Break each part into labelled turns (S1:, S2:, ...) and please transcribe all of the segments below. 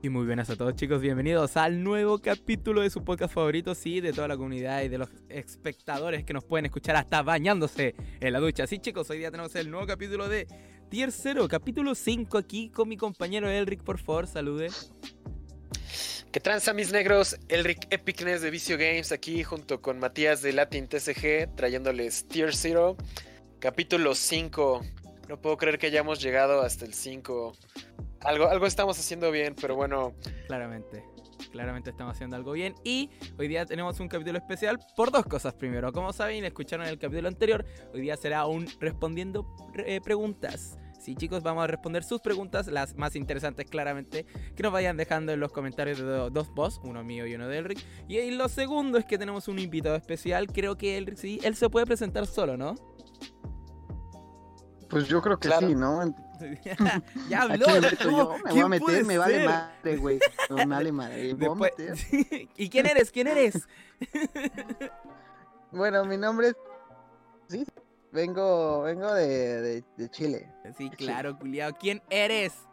S1: Y muy buenas a todos chicos, bienvenidos al nuevo capítulo de su podcast favorito, sí, de toda la comunidad y de los espectadores que nos pueden escuchar hasta bañándose en la ducha. Sí chicos, hoy día tenemos el nuevo capítulo de Tier 0, capítulo 5 aquí con mi compañero Elric, por favor, salude.
S2: ¿Qué tranza mis negros? Elric Epicness de Vicio Games aquí junto con Matías de Latin TCG trayéndoles Tier 0, capítulo 5. No puedo creer que hayamos llegado hasta el 5. Algo, algo estamos haciendo bien, pero bueno.
S1: Claramente. Claramente estamos haciendo algo bien. Y hoy día tenemos un capítulo especial por dos cosas. Primero, como saben, escucharon el capítulo anterior. Hoy día será un respondiendo eh, preguntas. Sí, chicos, vamos a responder sus preguntas, las más interesantes claramente, que nos vayan dejando en los comentarios de dos boss, uno mío y uno de Elric. Y lo segundo es que tenemos un invitado especial, creo que Elric sí, él se puede presentar solo, ¿no?
S3: Pues yo creo que sí, ¿no?
S1: ya habló.
S3: me voy a meter, me vale madre, güey. Me vale madre. Después...
S1: ¿Y quién eres? ¿Quién eres?
S3: bueno, mi nombre es. Sí, vengo, vengo de, de, de Chile.
S1: Sí, claro, culiado. ¿Quién eres?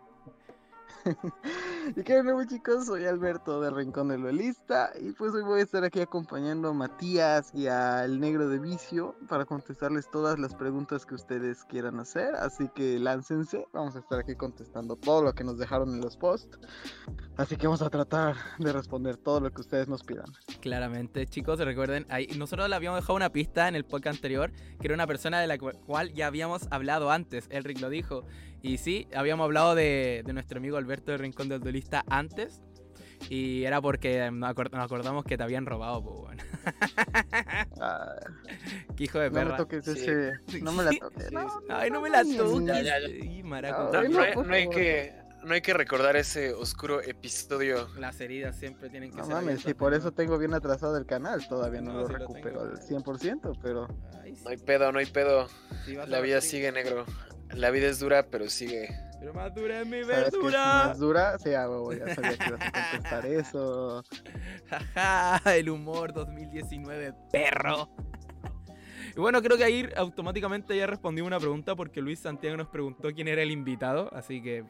S3: y qué nuevo chicos, soy Alberto de Rincón del Duelista y pues hoy voy a estar aquí acompañando a Matías y al Negro de Vicio para contestarles todas las preguntas que ustedes quieran hacer, así que láncense, vamos a estar aquí contestando todo lo que nos dejaron en los posts, así que vamos a tratar de responder todo lo que ustedes nos pidan.
S1: Claramente chicos, recuerden, ahí, nosotros le habíamos dejado una pista en el podcast anterior, que era una persona de la cual ya habíamos hablado antes, Elric lo dijo, y sí, habíamos hablado de, nuestro amigo Alberto de Rincón del Duelista antes. Y era porque nos, acordamos que te habían robado, pues bueno. Ah, Qué hijo de perra.
S3: No me toques ese. No me la toques.
S1: Ay, no me la toques. No,
S2: no, hay que no hay que recordar ese oscuro episodio.
S1: Las heridas siempre tienen que
S3: no
S1: ser.
S3: No mames, si por eso tengo bien atrasado el canal, todavía no, lo recupero al 100%, pero.
S2: No hay pedo, no hay pedo. La vida sigue negro. La vida es dura, pero sigue.
S1: Pero más dura es mi verdura.
S3: más dura, sí, ya sabía que ibas a contestar eso.
S1: Jaja, el humor 2019, perro. Y bueno, creo que ahí automáticamente ya respondí una pregunta porque Luis Santiago nos preguntó quién era el invitado. Así que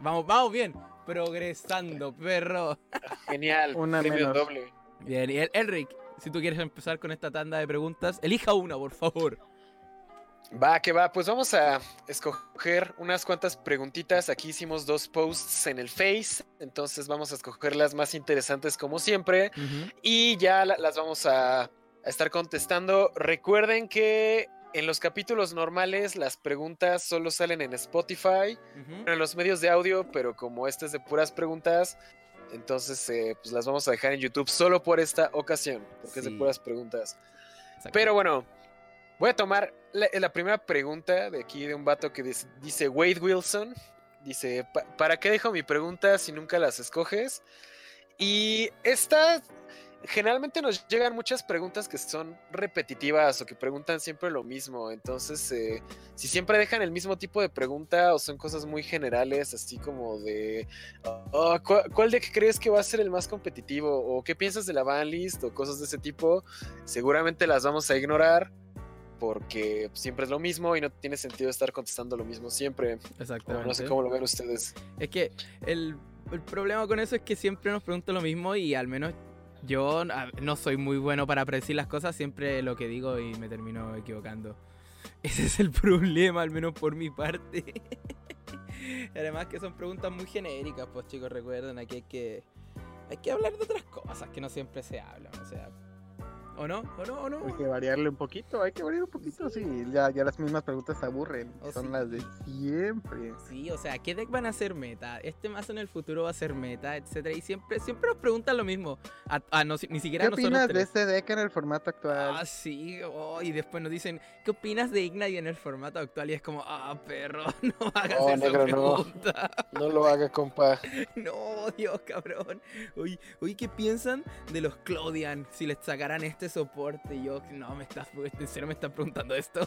S1: vamos, vamos bien. Progresando, perro.
S2: Genial. Una premio doble.
S1: Bien, y Elric, si tú quieres empezar con esta tanda de preguntas, elija una, por favor.
S2: Va, que va, pues vamos a escoger unas cuantas preguntitas. Aquí hicimos dos posts en el Face, entonces vamos a escoger las más interesantes como siempre y ya las vamos a, estar contestando. Recuerden que en los capítulos normales las preguntas solo salen en Spotify, en los medios de audio, pero como este es de puras preguntas, entonces eh, pues las vamos a dejar en YouTube solo por esta ocasión, porque es de puras preguntas. Pero bueno. Voy a tomar la, primera pregunta de aquí de un vato que dice, Wade Wilson. Dice, ¿para qué dejo mi pregunta si nunca las escoges? Y esta, generalmente nos llegan muchas preguntas que son repetitivas o que preguntan siempre lo mismo. Entonces, eh, si siempre dejan el mismo tipo de pregunta o son cosas muy generales, así como de, oh, ¿cuál, de deck crees que va a ser el más competitivo? ¿O qué piensas de la banlist? O cosas de ese tipo, seguramente las vamos a ignorar porque siempre es lo mismo y no tiene sentido estar contestando lo mismo siempre.
S1: Exactamente.
S2: no sé cómo lo ven ustedes.
S1: Es que el, problema con eso es que siempre nos preguntan lo mismo y al menos yo no soy muy bueno para predecir las cosas, siempre lo que digo y me termino equivocando. Ese es el problema, al menos por mi parte. Además que son preguntas muy genéricas, pues chicos, recuerden, aquí hay que, hay que hablar de otras cosas que no siempre se hablan. O sea, ¿O no? ¿O no? ¿O no?
S3: Hay que variarle un poquito, hay que variar un poquito, sí. Ya, ya las mismas preguntas se aburren. Oh, son las de siempre.
S1: Sí, o sea, ¿qué deck van a ser meta? Este más en el futuro va a ser meta, etcétera. Y siempre, siempre nos preguntan lo mismo. A, no, ni siquiera
S3: ¿Qué opinas de este deck en el formato actual?
S1: Ah, sí. Oh, y después nos dicen, ¿qué opinas de Ignite en el formato actual? Y es como, ah, perro, no hagas oh, esa pregunta.
S2: No. no lo haga, compa.
S1: no, Dios, cabrón. Oye, oye, ¿qué piensan de los Claudian si les sacaran este este soporte. Y yo, no, me estás, en serio me estás preguntando esto.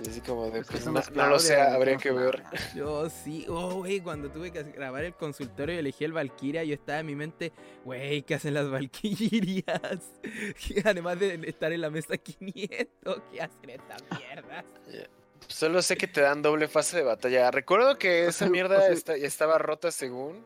S2: Y así como de, pues, no, lo sé, habría que ver.
S1: Yo sí, oh, güey, cuando tuve que grabar el consultorio y elegí el Valkyria, yo estaba en mi mente, güey, ¿qué hacen las Valkyrias? Además de estar en la mesa 500, ¿qué hacen estas mierdas?
S2: Solo sé que te dan doble fase de batalla. Recuerdo que esa mierda estaba rota según.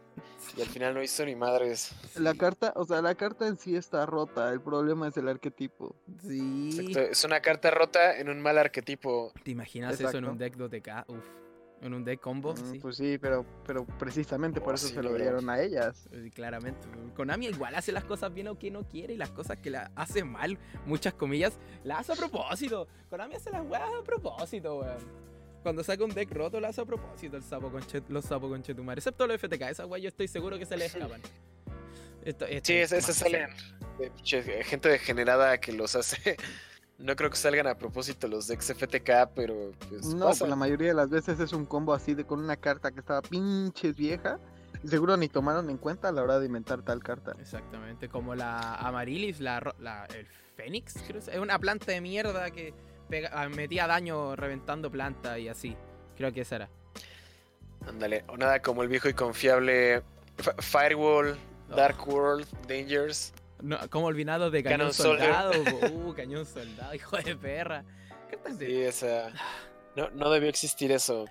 S2: Y al final no hizo ni madres.
S3: La carta, o sea, la carta en sí está rota. El problema es el arquetipo.
S1: Sí.
S2: Es una carta rota en un mal arquetipo.
S1: ¿Te imaginas eso en un deck 2DK? Uf. En un deck combo, mm,
S3: sí. Pues sí, pero, pero precisamente por oh, eso se lo dieron a ellas.
S1: claramente. Konami igual hace las cosas bien o que no quiere y las cosas que la hace mal, muchas comillas, las hace a propósito. Konami hace las weas a propósito, weón. Cuando saca un deck roto, lo hace a propósito el sapo con los sapos con Chetumar. Excepto los FTK, esa weá yo estoy seguro que se le escapan.
S2: sí, esas salen gente degenerada que los hace. No creo que salgan a propósito los decks FTK, pero pues.
S3: No, pues la mayoría de las veces es un combo así de con una carta que estaba pinches vieja. Y seguro ni tomaron en cuenta a la hora de inventar tal carta.
S1: Exactamente, como la Amarilis, la, la el Fénix, creo que es una planta de mierda que Ah, metía daño reventando planta y así. Creo que esa era.
S2: Ándale, o nada como el viejo y confiable Firewall, oh. Dark World, Dangers.
S1: No, como olvidado de Cañón, Soldado. uh, Cañón Soldado, hijo de perra.
S2: Sí, esa. No, no debió existir eso.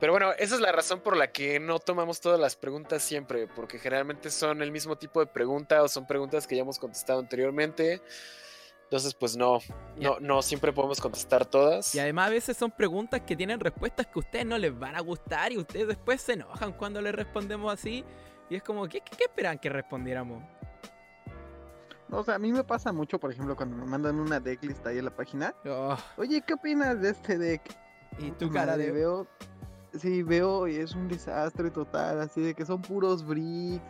S2: Pero bueno, esa es la razón por la que no tomamos todas las preguntas siempre, porque generalmente son el mismo tipo de pregunta o son preguntas que ya hemos contestado anteriormente. Entonces, pues no, no, no siempre podemos contestar todas.
S1: Y además a veces son preguntas que tienen respuestas que a ustedes no les van a gustar y ustedes después se enojan cuando les respondemos así. Y es como, ¿qué, qué, esperan que respondiéramos?
S3: O sea, a mí me pasa mucho, por ejemplo, cuando me mandan una decklist ahí en la página. Oh. Oye, ¿qué opinas de este deck?
S1: Y tu cara de...
S3: Veo, sí, veo y es un desastre total, así de que son puros bricks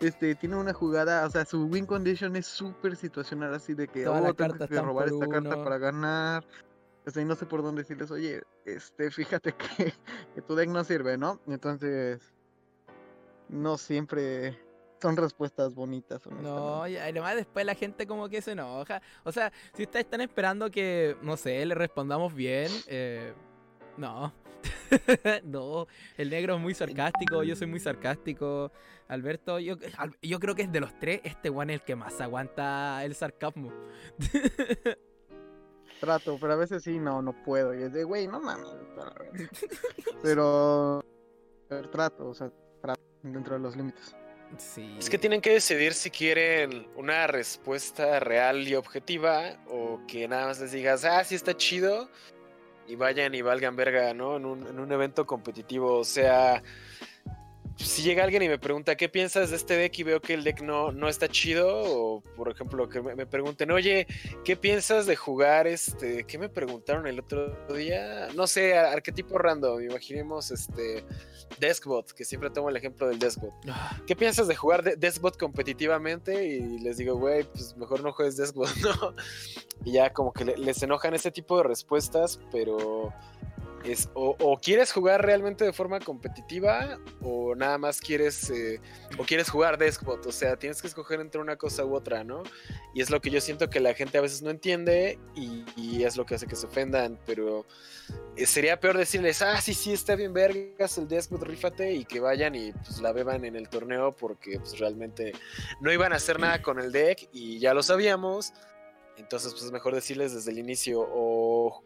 S3: este, tiene una jugada, o sea, su win condition es súper situacional, así de que, oh, tengo que robar esta carta para ganar. O sea, y no sé por dónde decirles, oye, este, fíjate que, que tu deck no sirve, ¿no? Entonces, no siempre son respuestas bonitas.
S1: No, y además después la gente como que se enoja. O sea, si ustedes están esperando que, no sé, le respondamos bien, eh, no. no, el negro es muy sarcástico, yo soy muy sarcástico. Alberto, yo, yo creo que es de los tres, este one es el que más aguanta el sarcasmo.
S3: Trato, pero a veces sí, no, no puedo. Y es de, güey, no mames. Pero, pero trato, o sea, trato dentro de los límites.
S2: Es que tienen que decidir si quieren una respuesta real y objetiva o que nada más les digas, ah, sí está chido y vayan y valgan verga, ¿no? En un, en un evento competitivo. O sea, si llega alguien y me pregunta qué piensas de este deck y veo que el deck no, no está chido, o por ejemplo que me, pregunten, oye, ¿qué piensas de jugar este? ¿Qué me preguntaron el otro día? No sé, arquetipo random, imaginemos este Deskbot, que siempre tomo el ejemplo del Deskbot. Ah. ¿Qué piensas de jugar de Deskbot competitivamente? Y les digo, güey, pues mejor no juegues Deskbot, ¿no? Y ya como que les enojan ese tipo de respuestas, pero o, quieres jugar realmente de forma competitiva o nada más quieres eh, o quieres jugar Deskbot, o sea, tienes que escoger entre una cosa u otra, ¿no? Y es lo que yo siento que la gente a veces no entiende y, es lo que hace que se ofendan, pero eh, sería peor decirles, ah, sí, sí, está bien vergas el Deskbot, rífate y que vayan y pues la beban en el torneo porque pues realmente no iban a hacer nada con el deck y ya lo sabíamos. Entonces, pues es mejor decirles desde el inicio o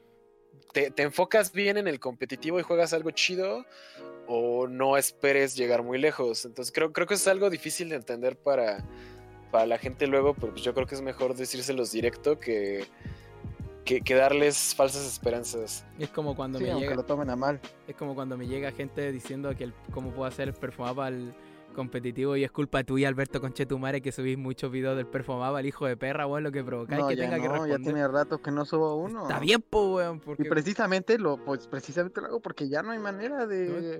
S2: te, enfocas bien en el competitivo y juegas algo chido o no esperes llegar muy lejos. Entonces creo, creo que es algo difícil de entender para, para la gente luego, pero pues yo creo que es mejor decírselos directo que, que, darles falsas esperanzas.
S1: Es como cuando me llega...
S3: lo tomen a mal.
S1: Es como cuando me llega gente diciendo que el, cómo puedo hacer perfumaba al competitivo y es culpa tuya, Alberto Conchetumare, que subís muchos videos del Perfumaba, el hijo de perra, weón, lo que provocáis que tenga que responder.
S3: ya tiene rato que no subo uno.
S1: Está bien, po, weón.
S3: Porque... Y precisamente lo, pues precisamente lo hago porque ya no hay manera de,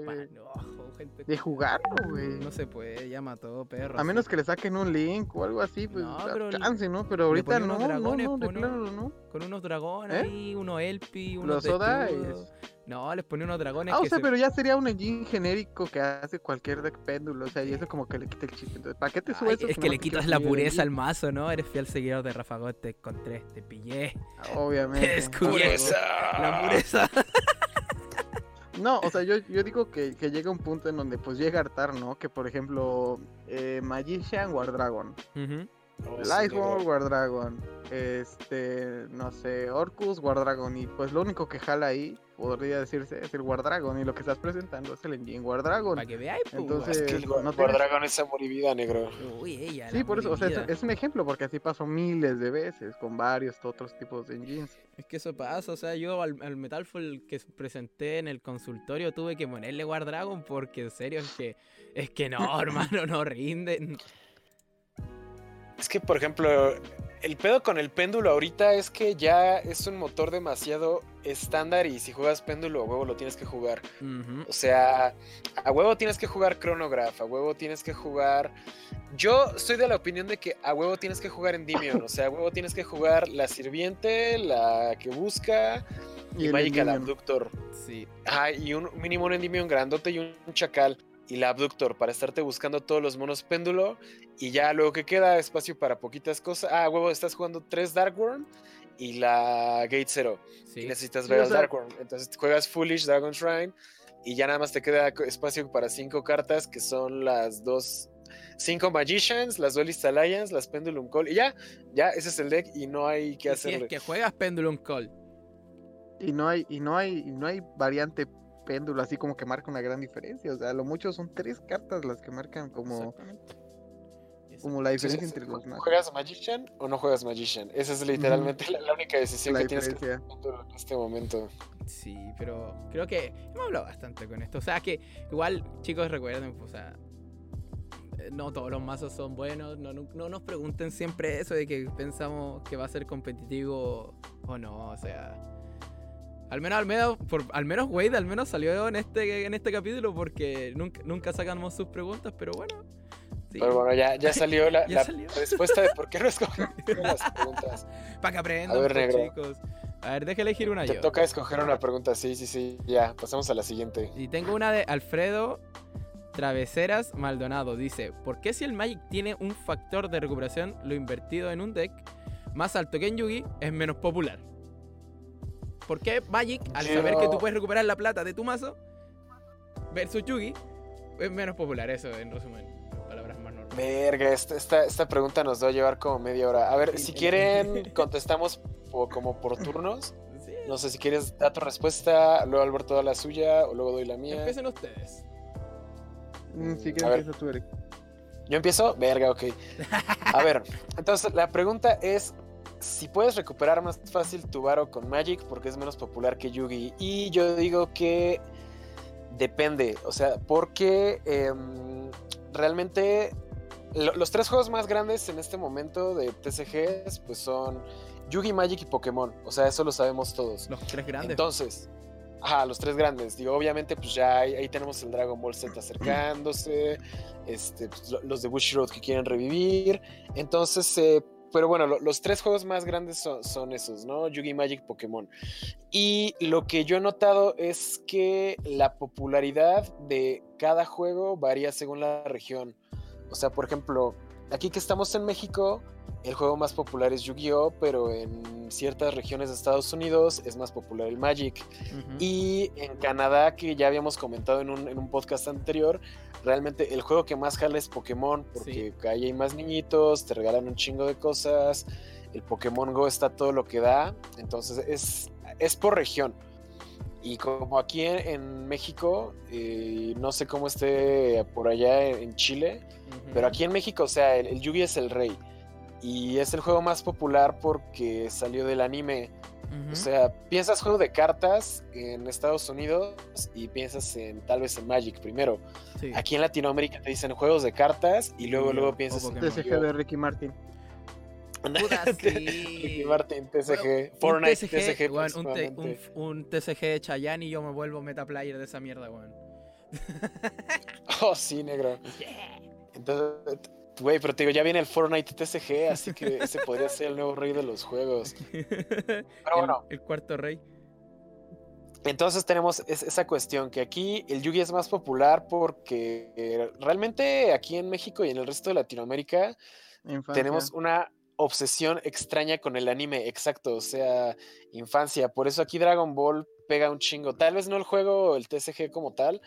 S3: de jugarlo, güey.
S1: No se puede, ya mató, perro.
S3: A menos que le saquen un link o algo así, pues no, pero chance, ¿no? Pero ahorita no, dragones, no, no, de no.
S1: Con unos dragones ¿Eh? ahí, unos Elpi, unos Los no, les pone unos dragones.
S3: Ah, o sea, pero ya sería un engine genérico que hace cualquier deck péndulo. O sea, y eso como que le quita el chiste. Entonces, ¿para qué te subes eso?
S1: Es que, le quitas la pureza al mazo, ¿no? Eres fiel seguidor de Rafa te encontré, te pillé.
S3: Obviamente. Te
S1: descubrí la pureza.
S3: No, o sea, yo, yo digo que, que, llega un punto en donde pues llega a hartar, ¿no? Que por ejemplo, eh, Magician War Dragon. Uh War Dragon. Este, no sé, Orcus War Dragon. Y pues lo único que jala ahí podría decirse, es el War Dragon. Y lo que estás presentando es el engine War Dragon.
S1: Para que veáis, pues,
S3: Entonces,
S2: Es que el
S3: no
S2: War Dragon es amor y vida, negro.
S1: Uy, ella.
S3: Sí, por eso, o sea, es, un ejemplo, porque así pasó miles de veces con varios otros tipos de engines.
S1: Es que eso pasa, o sea, yo al, al Metalfall que presenté en el consultorio tuve que ponerle War Dragon porque en serio es que es que no, hermano, no rinden.
S2: Es que, por ejemplo, el pedo con el péndulo ahorita es que ya es un motor demasiado estándar y si juegas péndulo a huevo lo tienes que jugar. O sea, a huevo tienes que jugar cronograph, a huevo tienes que jugar... Yo soy de la opinión de que a huevo tienes que jugar Endymion, o sea, a huevo tienes que jugar la sirviente, la que busca y,
S3: el
S2: Magical. Abductor.
S1: Sí.
S2: Ajá, y un mínimo un Endymion grandote y un chacal y la Abductor para estarte buscando todos los monos péndulo y ya luego que queda espacio para poquitas cosas. Ah, huevo, estás jugando tres Darkworm y la Gate Zero.
S1: Sí.
S2: Y necesitas
S3: Sí,
S2: ver
S3: o
S2: al
S3: sea-
S2: Darkworm. Entonces juegas Foolish Dragon Shrine y ya nada más te queda espacio para cinco cartas que son las dos. Cinco Magicians, las Duelist Alliance, las Pendulum Call. Y ya, ya, ese es el deck y no hay que
S1: si
S2: hacerle.
S1: es que juegas Pendulum Call.
S3: Y no hay, y no hay, y no hay variante péndulo así como que marca una gran diferencia. O sea, a lo mucho son tres cartas las que marcan como,
S1: Exactamente.
S3: Como la
S2: Sí, sí,
S3: diferencia
S2: sí.
S3: entre los más.
S2: ¿Juegas Magician o no juegas Magician? Esa es literalmente la, la única decisión
S3: La
S2: que tienes que
S3: diferencia.
S2: tomar en este momento.
S1: Sí, pero creo que hemos hablado bastante con esto. O sea, que igual, chicos, recuerden, o sea, no todos los mazos son buenos. No, no, no nos pregunten siempre eso de que pensamos que va a ser competitivo o no. O sea, al menos, al menos, por, al menos Wade al menos salió en este, en este capítulo porque nunca, nunca sacamos sus preguntas, pero bueno. Sí,
S2: Pero bueno, ya, ya salió la,
S1: Ya
S2: la
S1: salió.
S2: respuesta de por qué no escogí las preguntas.
S1: para que aprendan,
S2: A ver, negro.
S1: chicos. A ver, deje elegir una
S2: Te
S1: yo.
S2: toca escoger una pregunta, sí, sí, sí. Ya, pasamos a la siguiente.
S1: Y tengo una de Alfredo Traveseras Maldonado. Dice, ¿por qué si el Magic tiene un factor de recuperación, lo invertido en un deck, más alto que en Yugi, es menos popular? ¿Por qué Magic, al saber que tú puedes recuperar la plata de tu mazo, versus Yugi, es menos popular? Eso, en resumen, en palabras más normales.
S2: Verga, esta, esta, esta pregunta nos va a llevar como media hora. A ver, si quieren, contestamos po- como por turnos.
S1: Sí,
S2: No sé si quieres dar tu respuesta, luego Alberto da la suya o luego doy la mía.
S1: empiecen ustedes.
S3: Mm,
S2: A ver.
S3: empieza tú, Eric.
S2: ¿Yo empiezo? Verga, ok. A ver, entonces la pregunta es si puedes recuperar más fácil tu Varo con Magic porque es menos popular que Yugi. Y yo digo que depende, o sea, porque em, realmente lo- los tres juegos más grandes en este momento de TCGs pues son Yugi, Magic y Pokémon. O sea, eso lo sabemos todos.
S1: Los tres grandes.
S2: Entonces, ajá, los tres grandes. Digo, obviamente, pues ya ahí, ahí tenemos el Dragon Ball Z acercándose, este, pues, lo- los de Bushiroad que quieren revivir. Entonces, eh, pero bueno, lo- los tres juegos más grandes son, son esos, ¿no? Yugi, Magic, Pokémon. Y lo que yo he notado es que la popularidad de cada juego varía según la región. O sea, por ejemplo, aquí que estamos en México, el juego más popular es Yu-Gi-Oh, pero en ciertas regiones de Estados Unidos es más popular el Magic. Y en Canadá, que ya habíamos comentado en un, en un podcast anterior, realmente el juego que más jala es Pokémon, porque ahí hay más niñitos, te regalan un chingo de cosas, el Pokémon Go está todo lo que da, entonces es, es por región. Y como aquí en, en México, eh, no sé cómo esté por allá en, en Chile, pero aquí en México, o sea, el, el Yugi es el rey. Y es el juego más popular porque salió del anime. O sea, piensas juego de cartas en Estados Unidos y piensas en tal vez en Magic primero.
S1: Sí.
S2: Aquí en Latinoamérica te dicen juegos de cartas y luego
S1: Yu-Gi-Oh,
S2: luego piensas en.
S3: TCG de Ricky Martin.
S1: Puta,
S2: Ricky
S1: sí.
S2: Martin, TCG,
S1: Bueno,
S2: Fortnite, TCG,
S1: un, te- un,
S2: próximamente.
S1: un TCG de Chayanne y yo me vuelvo meta player de esa mierda, weón.
S2: Oh, sí, negro. Entonces, güey, pero te digo, ya viene el Fortnite TCG, así que ese podría ser el nuevo rey de los juegos. Pero bueno,
S1: el, el cuarto rey.
S2: Entonces tenemos es- esa cuestión que aquí el Yugi es más popular porque eh, realmente aquí en México y en el resto de Latinoamérica
S3: Infancia.
S2: tenemos una obsesión extraña con el anime, exacto, o sea, infancia. Por eso aquí Dragon Ball pega un chingo. Tal vez no el juego, el TCG como tal,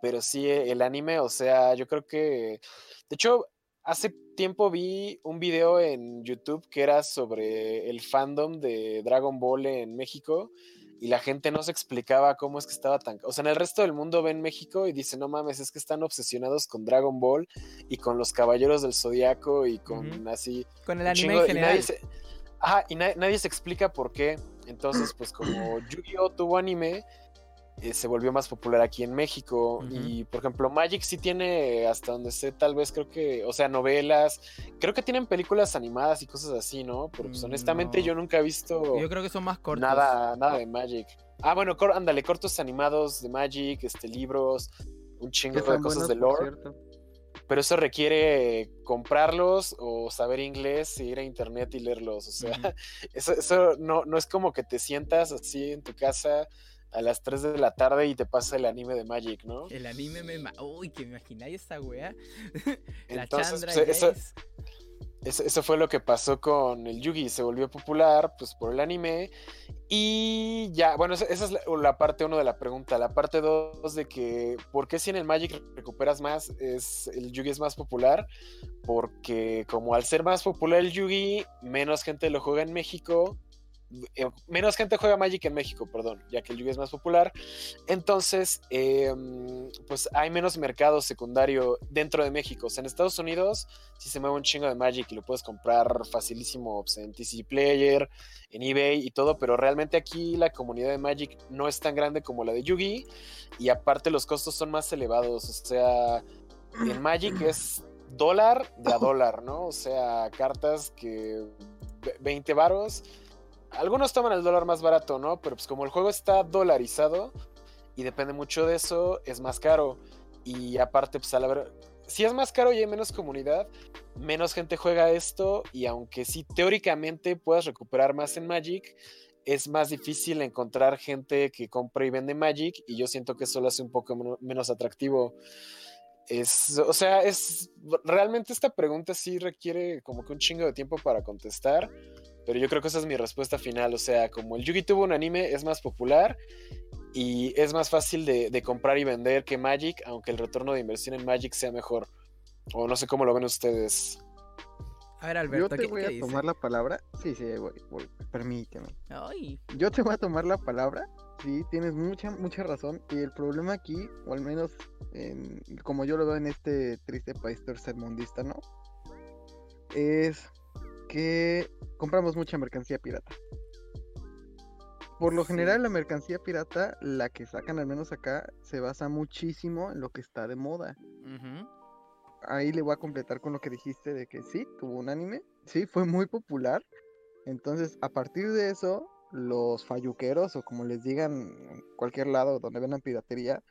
S2: pero sí el anime, o sea, yo creo que... De hecho, hace tiempo vi un video en YouTube que era sobre el fandom de Dragon Ball en México y la gente no se explicaba cómo es que estaba tan... O sea, en el resto del mundo ven México y dicen, no mames, es que están obsesionados con Dragon Ball y con los Caballeros del Zodiaco y con así...
S1: Con el anime en general.
S2: Y nadie se... Ajá, y nadie se explica por qué. Entonces, pues como Yu-Gi-Oh tuvo anime, eh, se volvió más popular aquí en México. Y por ejemplo, Magic sí tiene, hasta donde sé, tal vez creo que, o sea, novelas, creo que tienen películas animadas y cosas así, ¿no? Pero pues, honestamente yo nunca he visto.
S1: Yo creo que son más cortos.
S2: Nada, nada de Magic. Ah, bueno, ándale, cortos animados de Magic, este, libros, un chingo de cosas de lore. Pero eso requiere comprarlos o saber inglés y ir a internet y leerlos. O sea, eso, eso no, no es como que te sientas así en tu casa a las 3 de la tarde y te pasa el anime de Magic, ¿no?
S1: El anime me... Uy, que me imagináis esa weá.
S2: la Entonces, Chandra pues, eso, eso, fue lo que pasó con el Yugi, se volvió popular pues por el anime y ya, bueno, esa, es la, parte uno de la pregunta. La parte dos de que, ¿por qué si en el Magic recuperas más, es, el Yugi es más popular? Porque como al ser más popular el Yugi, menos gente lo juega en México eh, menos gente juega Magic en México, perdón, ya que el Yugi es más popular. Entonces, em, pues hay menos mercado secundario dentro de México. O sea, en Estados Unidos si se mueve un chingo de Magic y lo puedes comprar facilísimo pues, en TCG Player, en eBay y todo, pero realmente aquí la comunidad de Magic no es tan grande como la de Yugi y aparte los costos son más elevados. O sea, en Magic es dólar de a dólar, ¿no? O sea, cartas que 20 varos algunos toman el dólar más barato, ¿no? Pero pues como el juego está dolarizado y depende mucho de eso, es más caro. Y aparte, pues a la ver, si es más caro y hay menos comunidad, menos gente juega esto y aunque sí teóricamente puedas recuperar más en Magic, es más difícil encontrar gente que compra y vende Magic y yo siento que eso lo hace un poco menos atractivo. Es, o sea, es realmente esta pregunta sí requiere como que un chingo de tiempo para contestar. Pero yo creo que esa es mi respuesta final. O sea, como el Yugi tuvo un anime, es más popular y es más fácil de, comprar y vender que Magic, aunque el retorno de inversión en Magic sea mejor. O no sé cómo lo ven ustedes.
S1: A ver, Alberto,
S3: Yo te voy a tomar la palabra. Sí, sí, voy, permíteme. Yo te voy a tomar la palabra. Sí, tienes mucha, mucha razón. Y el problema aquí, o al menos como yo lo veo en este triste país tercermundista, ¿no? Es que compramos mucha mercancía pirata. Por lo general la mercancía pirata, la que sacan al menos acá, se basa muchísimo en lo que está de moda. Ahí le voy a completar con lo que dijiste de que sí, tuvo un anime, sí, fue muy popular. Entonces, a partir de eso, los falluqueros, o como les digan en cualquier lado donde vendan piratería,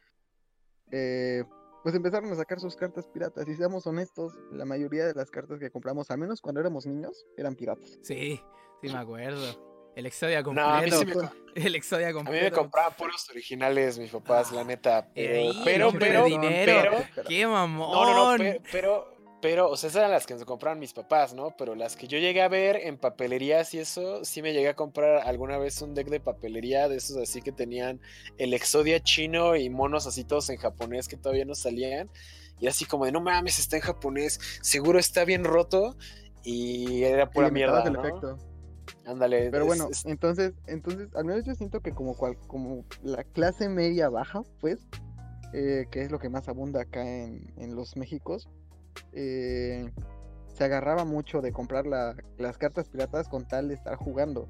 S3: eh, pues empezaron a sacar sus cartas piratas. Y seamos honestos, la mayoría de las cartas que compramos, al menos cuando éramos niños, eran piratas.
S1: Sí, sí me acuerdo. El Exodia completo. El Exodia completo.
S2: A mí me compraban puros originales mis papás, la neta. Pero, pero, pero,
S1: dinero. Qué mamón.
S2: No, no, no, pero, pero, o sea, esas eran las que nos compraron mis papás, ¿no? Pero las que yo llegué a ver en papelerías y eso, sí me llegué a comprar alguna vez un deck de papelería de esos así que tenían el Exodia chino y monos así todos en japonés que todavía no salían. Y así como de, no mames, está en japonés, seguro está bien roto. Y era pura mierda. ¿no? Ándale.
S3: Pero bueno, entonces, entonces, al menos yo siento que como, cual, como la clase media baja, pues, eh, que es lo que más abunda acá en, en los Méxicos, eh, se agarraba mucho de comprar las cartas piratas con tal de estar jugando.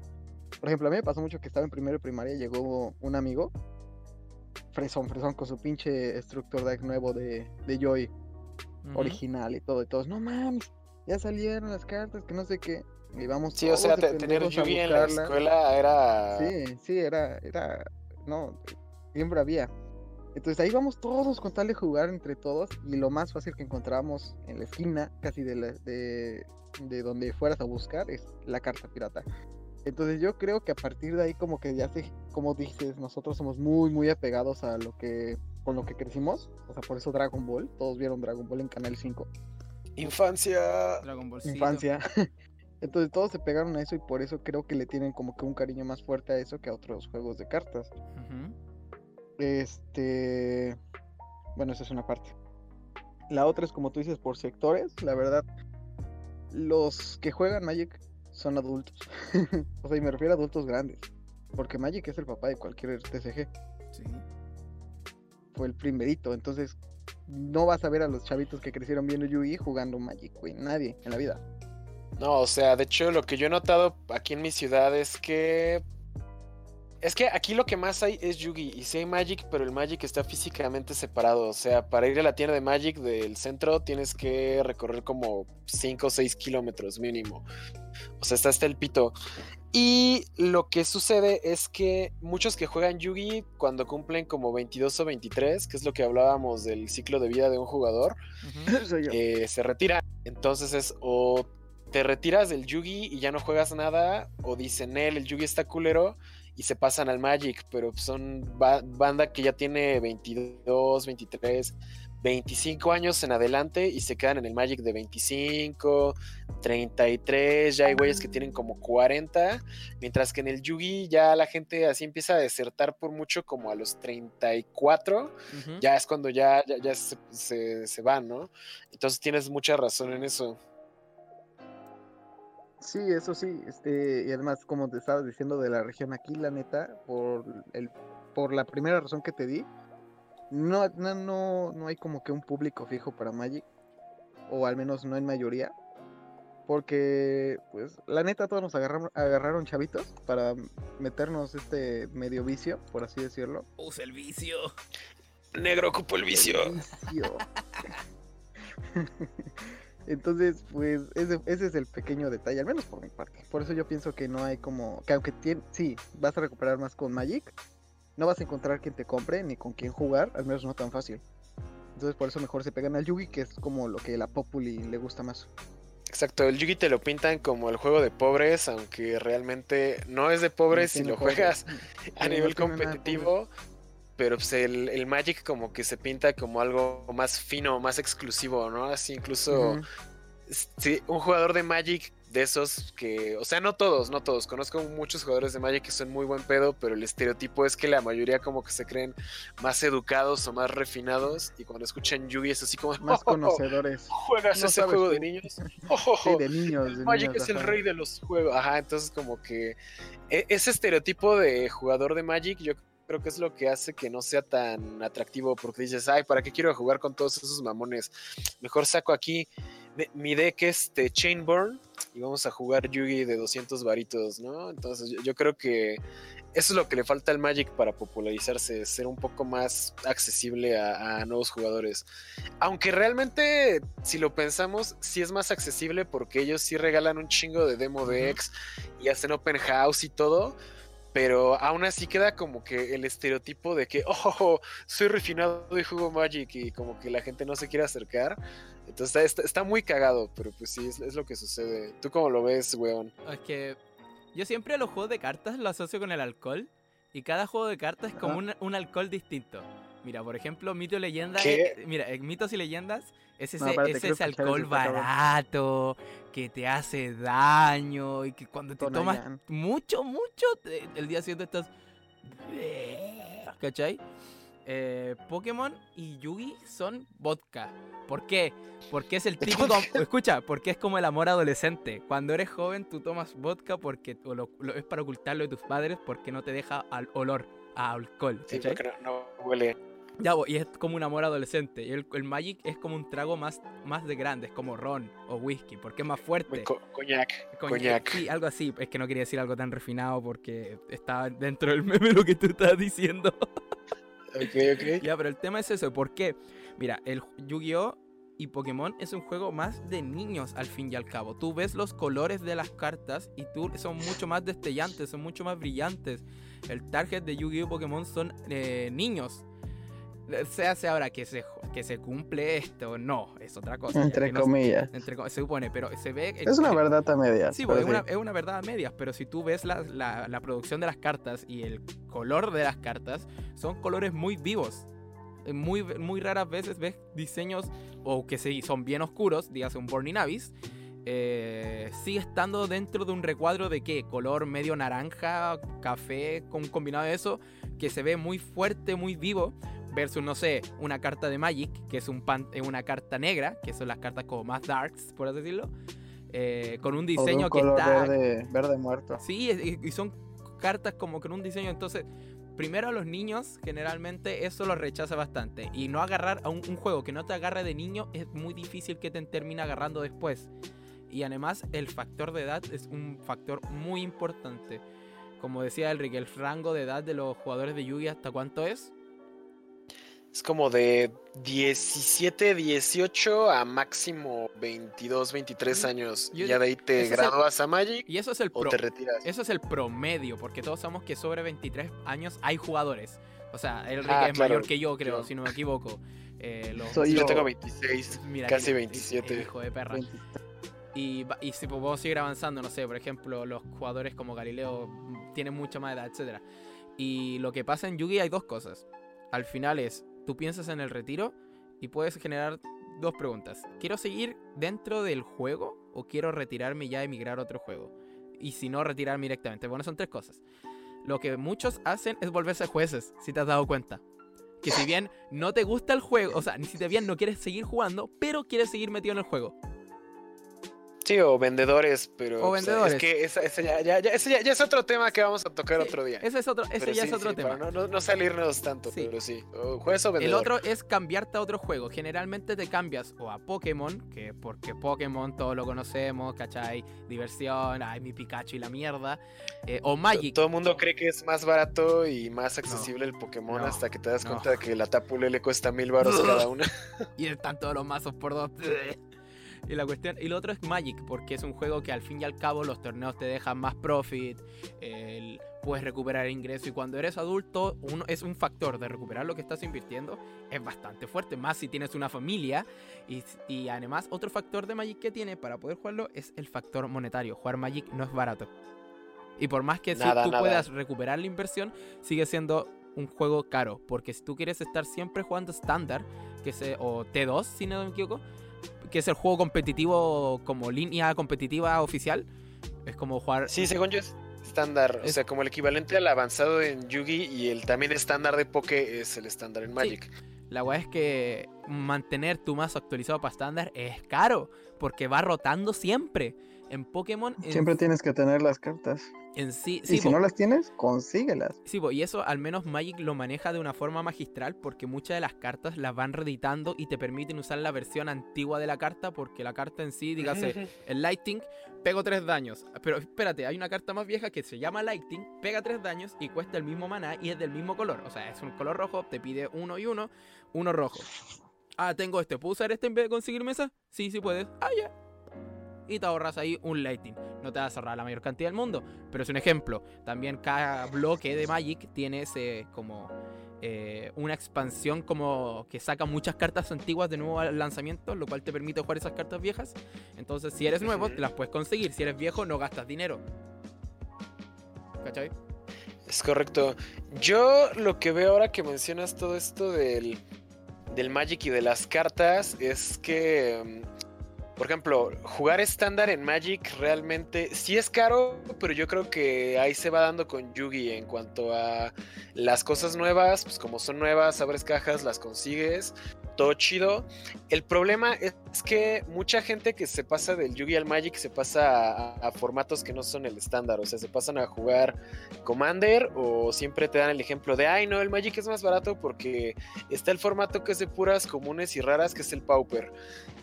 S3: Por ejemplo, a mí me pasó mucho que estaba en primero de primaria, llegó un amigo, fresón, fresón, con su pinche Structure Deck nuevo de, de Joy, original y todo, y todos, no mames, ya salieron las cartas, que no sé qué. Y vamos
S2: Sí, o sea, tener Yugi en la escuela era...
S3: Sí, sí, era, era, no, siempre había. Entonces ahí vamos todos con tal de jugar entre todos y lo más fácil que encontramos en la esquina, casi de, de, donde fueras a buscar, es la carta pirata. Entonces yo creo que a partir de ahí como que ya sé, como dices, nosotros somos muy muy apegados a lo que con lo que crecimos, o sea, por eso Dragon Ball, todos vieron Dragon Ball en Canal 5.
S2: Infancia.
S1: Dragon Ball.
S3: Infancia. Entonces todos se pegaron a eso y por eso creo que le tienen como que un cariño más fuerte a eso que a otros juegos de cartas. Este, bueno, esa es una parte. La otra es como tú dices, por sectores, la verdad, los que juegan Magic son adultos. o sea, y me refiero a adultos grandes. Porque Magic es el papá de cualquier TCG. Sí. Fue el primerito, entonces no vas a ver a los chavitos que crecieron viendo Yugi jugando Magic, güey. Nadie en la vida.
S2: No, o sea, de hecho lo que yo he notado aquí en mi ciudad es que es que aquí lo que más hay es Yugi y sí hay Magic, pero el Magic está físicamente separado. O sea, para ir a la tienda de Magic del centro tienes que recorrer como 5 o 6 kilómetros mínimo. O sea, está hasta el pito. Y lo que sucede es que muchos que juegan Yugi cuando cumplen como 22 o 23, que es lo que hablábamos del ciclo de vida de un jugador, eh, se retiran. Entonces es o te retiras del Yugi y ya no juegas nada, o dicen él, el Yugi está culero y se pasan al Magic, pero son banda que ya tiene 22, 23, 25 años en adelante y se quedan en el Magic de 25, 33, ya hay güeyes que tienen como 40, mientras que en el Yugi ya la gente así empieza a desertar por mucho como a los 34, ya es cuando ya, ya, se, se, se van, ¿no? Entonces tienes mucha razón en eso.
S3: Sí, eso sí, este, y además, como te estabas diciendo de la región aquí, la neta, por el, por la primera razón que te di, no, no, no, no hay como que un público fijo para Magic, o al menos no en mayoría, porque, pues, la neta, todos nos agarraron, agarraron chavitos para meternos este medio vicio, por así decirlo.
S1: Usa el vicio.
S2: Negro ocupo el vicio. El vicio.
S3: Entonces, pues ese, es el pequeño detalle, al menos por mi parte. Por eso yo pienso que no hay como, que aunque tiene, sí, vas a recuperar más con Magic, no vas a encontrar quien te compre ni con quién jugar, al menos no tan fácil. Entonces por eso mejor se pegan al Yugi, que es como lo que la Populi le gusta más.
S2: Exacto, el Yugi te lo pintan como el juego de pobres, aunque realmente no es de pobres si lo juegas a nivel competitivo pero pues el, Magic como que se pinta como algo más fino, más exclusivo, ¿no? Así incluso sí, un jugador de Magic de esos que, o sea, no todos, no todos, conozco muchos jugadores de Magic que son muy buen pedo, pero el estereotipo es que la mayoría como que se creen más educados o más refinados y cuando escuchan Yugi es así como
S3: más oh, conocedores.
S2: ¿Juegas ese juego de niños? sí,
S3: de niños.
S2: Magic es el rey de los juegos. Ajá, entonces como que e, ese estereotipo de jugador de Magic yo creo que es lo que hace que no sea tan atractivo porque dices, ay, ¿para qué quiero jugar con todos esos mamones? Mejor saco aquí mi deck este Chainborn y vamos a jugar Yugi de 200 varitos, ¿no? Entonces yo, creo que eso es lo que le falta al Magic para popularizarse, ser un poco más accesible a, nuevos jugadores. Aunque realmente, si lo pensamos, sí es más accesible porque ellos sí regalan un chingo de demo decks y hacen open house y todo pero aún así queda como que el estereotipo de que, oh, soy refinado y juego Magic y como que la gente no se quiere acercar. Entonces está, muy cagado, pero pues sí, es, lo que sucede. ¿Tú cómo lo ves, weón?
S1: Es que yo siempre los juegos de cartas lo asocio con el alcohol y cada juego de cartas es como un, alcohol distinto. Mira, por ejemplo, Mito y Leyenda. mira, en Mitos y Leyendas es ese, alcohol barato que te hace daño y que cuando te tomas mucho, mucho, el día siguiente estás... ¿Cachai? Eh, Pokémon y Yugi son vodka. ¿Por qué? Porque es el típico. escucha, porque es como el amor adolescente. Cuando eres joven, tú tomas vodka porque es para ocultarlo de tus padres porque no te deja al olor a alcohol.
S2: Sí, porque no huele.
S1: Ya, y es como un amor adolescente. Y el, Magic es como un trago más, más de grande, es como ron o whisky, porque es más fuerte.
S2: coñac. coñac.
S1: Sí, algo así. Es que no quería decir algo tan refinado porque está dentro del meme lo que tú estás diciendo.
S2: ok, ok.
S1: Ya, pero el tema es eso. ¿Por qué? Mira, el Yu-Gi-Oh! y Pokémon es un juego más de niños al fin y al cabo. Tú ves los colores de las cartas y tú son mucho más destellantes, son mucho más brillantes. El target de Yu-Gi-Oh! Pokémon son eh, niños se hace ahora que se, que se cumple esto, no, es otra cosa.
S3: Entre comillas.
S1: se supone, pero se ve...
S3: Es una verdad a medias.
S1: Sí, es, Una, es, Una, verdad a medias, pero si tú ves la, la, producción de las cartas y el color de las cartas, son colores muy vivos. Muy, muy raras veces ves diseños o que son bien oscuros, dígase un Borny Navis, eh, sigue estando dentro de un recuadro de qué? Color medio naranja, café, con combinado de eso, que se ve muy fuerte, muy vivo, versus, no sé, una carta de Magic, que es un pan, una carta negra, que son las cartas como más darks, por así decirlo, eh, con un diseño que está...
S3: Verde, verde muerto.
S1: Sí, y son cartas como con un diseño. Entonces, primero a los niños, generalmente eso los rechaza bastante. Y no agarrar a un, juego que no te agarre de niño es muy difícil que te termine agarrando después. Y además, el factor de edad es un factor muy importante. Como decía Enrique, el rango de edad de los jugadores de Yugi, ¿hasta cuánto es?
S2: Es como de 17, 18 a máximo 22, 23 años. Y ya de ahí te gradúas a Magic.
S1: Y eso es el
S2: o te retiras.
S1: Eso es el promedio, porque todos sabemos que sobre 23 años hay jugadores. O sea, Enrique ah, es mayor que yo, creo, si no me equivoco.
S2: Eh, Soy yo. tengo 26, casi 27.
S1: Hijo de perra. Y, y si podemos seguir avanzando, no sé, por ejemplo, los jugadores como Galileo tienen mucha más edad, etc. Y lo que pasa en Yugi hay dos cosas. Al final es tú piensas en el retiro y puedes generar dos preguntas. ¿Quiero seguir dentro del juego o quiero retirarme ya y emigrar a otro juego? Y si no, retirarme directamente. Bueno, son tres cosas. Lo que muchos hacen es volverse jueces, si te has dado cuenta. Que si bien no te gusta el juego, o sea, ni si bien no quieres seguir jugando, pero quieres seguir metido en el juego.
S2: Sí, o vendedores, pero. O vendedores. es que ese ya, ya, ya, ya, es otro tema que vamos a tocar otro día.
S1: Ese, es otro, ese ya es otro tema.
S2: no, no, salirnos tanto, pero sí. O juez o vendedor.
S1: El otro es cambiarte a otro juego. Generalmente te cambias o a Pokémon, que porque Pokémon todos lo conocemos, ¿cachai? Diversión, ay, mi Pikachu y la mierda. Eh, o Magic.
S2: Todo el mundo cree que es más barato y más accesible el Pokémon hasta que te das cuenta de que la Tapule le cuesta mil baros cada una.
S1: y están todos los mazos por dos. Y la cuestión, y lo otro es Magic, porque es un juego que al fin y al cabo los torneos te dejan más profit, puedes recuperar ingreso y cuando eres adulto uno, es un factor de recuperar lo que estás invirtiendo, es bastante fuerte, más si tienes una familia y, y además otro factor de Magic que tiene para poder jugarlo es el factor monetario, jugar Magic no es barato. Y por más que tú puedas recuperar la inversión, sigue siendo un juego caro. Porque si tú quieres estar siempre jugando estándar, que se, o T2, si no me equivoco, que es el juego competitivo como línea competitiva oficial. Es como jugar.
S2: Sí, según yo es estándar. O sea, como el equivalente al avanzado en Yugi y el también estándar de Poké es el estándar en Magic.
S1: La weá es que mantener tu mazo actualizado para estándar es caro. Porque va rotando siempre. En Pokémon.
S3: Siempre tienes que tener las cartas.
S1: En sí,
S3: y si no las tienes, consíguelas.
S1: Sí, y eso al menos Magic lo maneja de una forma magistral porque muchas de las cartas las van reeditando y te permiten usar la versión antigua de la carta porque la carta en sí, dígase, el Lighting, pego 3 daños. Pero espérate, hay una carta más vieja que se llama Lighting, pega 3 daños y cuesta el mismo maná y es del mismo color. O sea, es un color rojo, te pide uno y uno, uno rojo. Ah, tengo este, ¿puedo usar este en vez de conseguir mesa? Sí, sí puedes. Ah, ya y te ahorras ahí un lighting. No te vas a ahorrar la mayor cantidad del mundo, pero es un ejemplo. También cada bloque de Magic tiene ese como eh, una expansión como que saca muchas cartas antiguas de nuevo al lanzamiento, lo cual te permite jugar esas cartas viejas. Entonces, si eres nuevo, te las puedes conseguir. Si eres viejo, no gastas dinero. ¿Cachai?
S2: Es correcto. Yo lo que veo ahora que mencionas todo esto del, del Magic y de las cartas es que mm, por ejemplo, jugar estándar en Magic realmente sí es caro, pero yo creo que ahí se va dando con Yugi en cuanto a las cosas nuevas, pues como son nuevas, abres cajas, las consigues todo chido. El problema es que mucha gente que se pasa del Yugi al Magic se pasa a, formatos que no son el estándar. O sea, se pasan a jugar Commander o siempre te dan el ejemplo de, ay, no, el Magic es más barato porque está el formato que es de puras comunes y raras, que es el Pauper.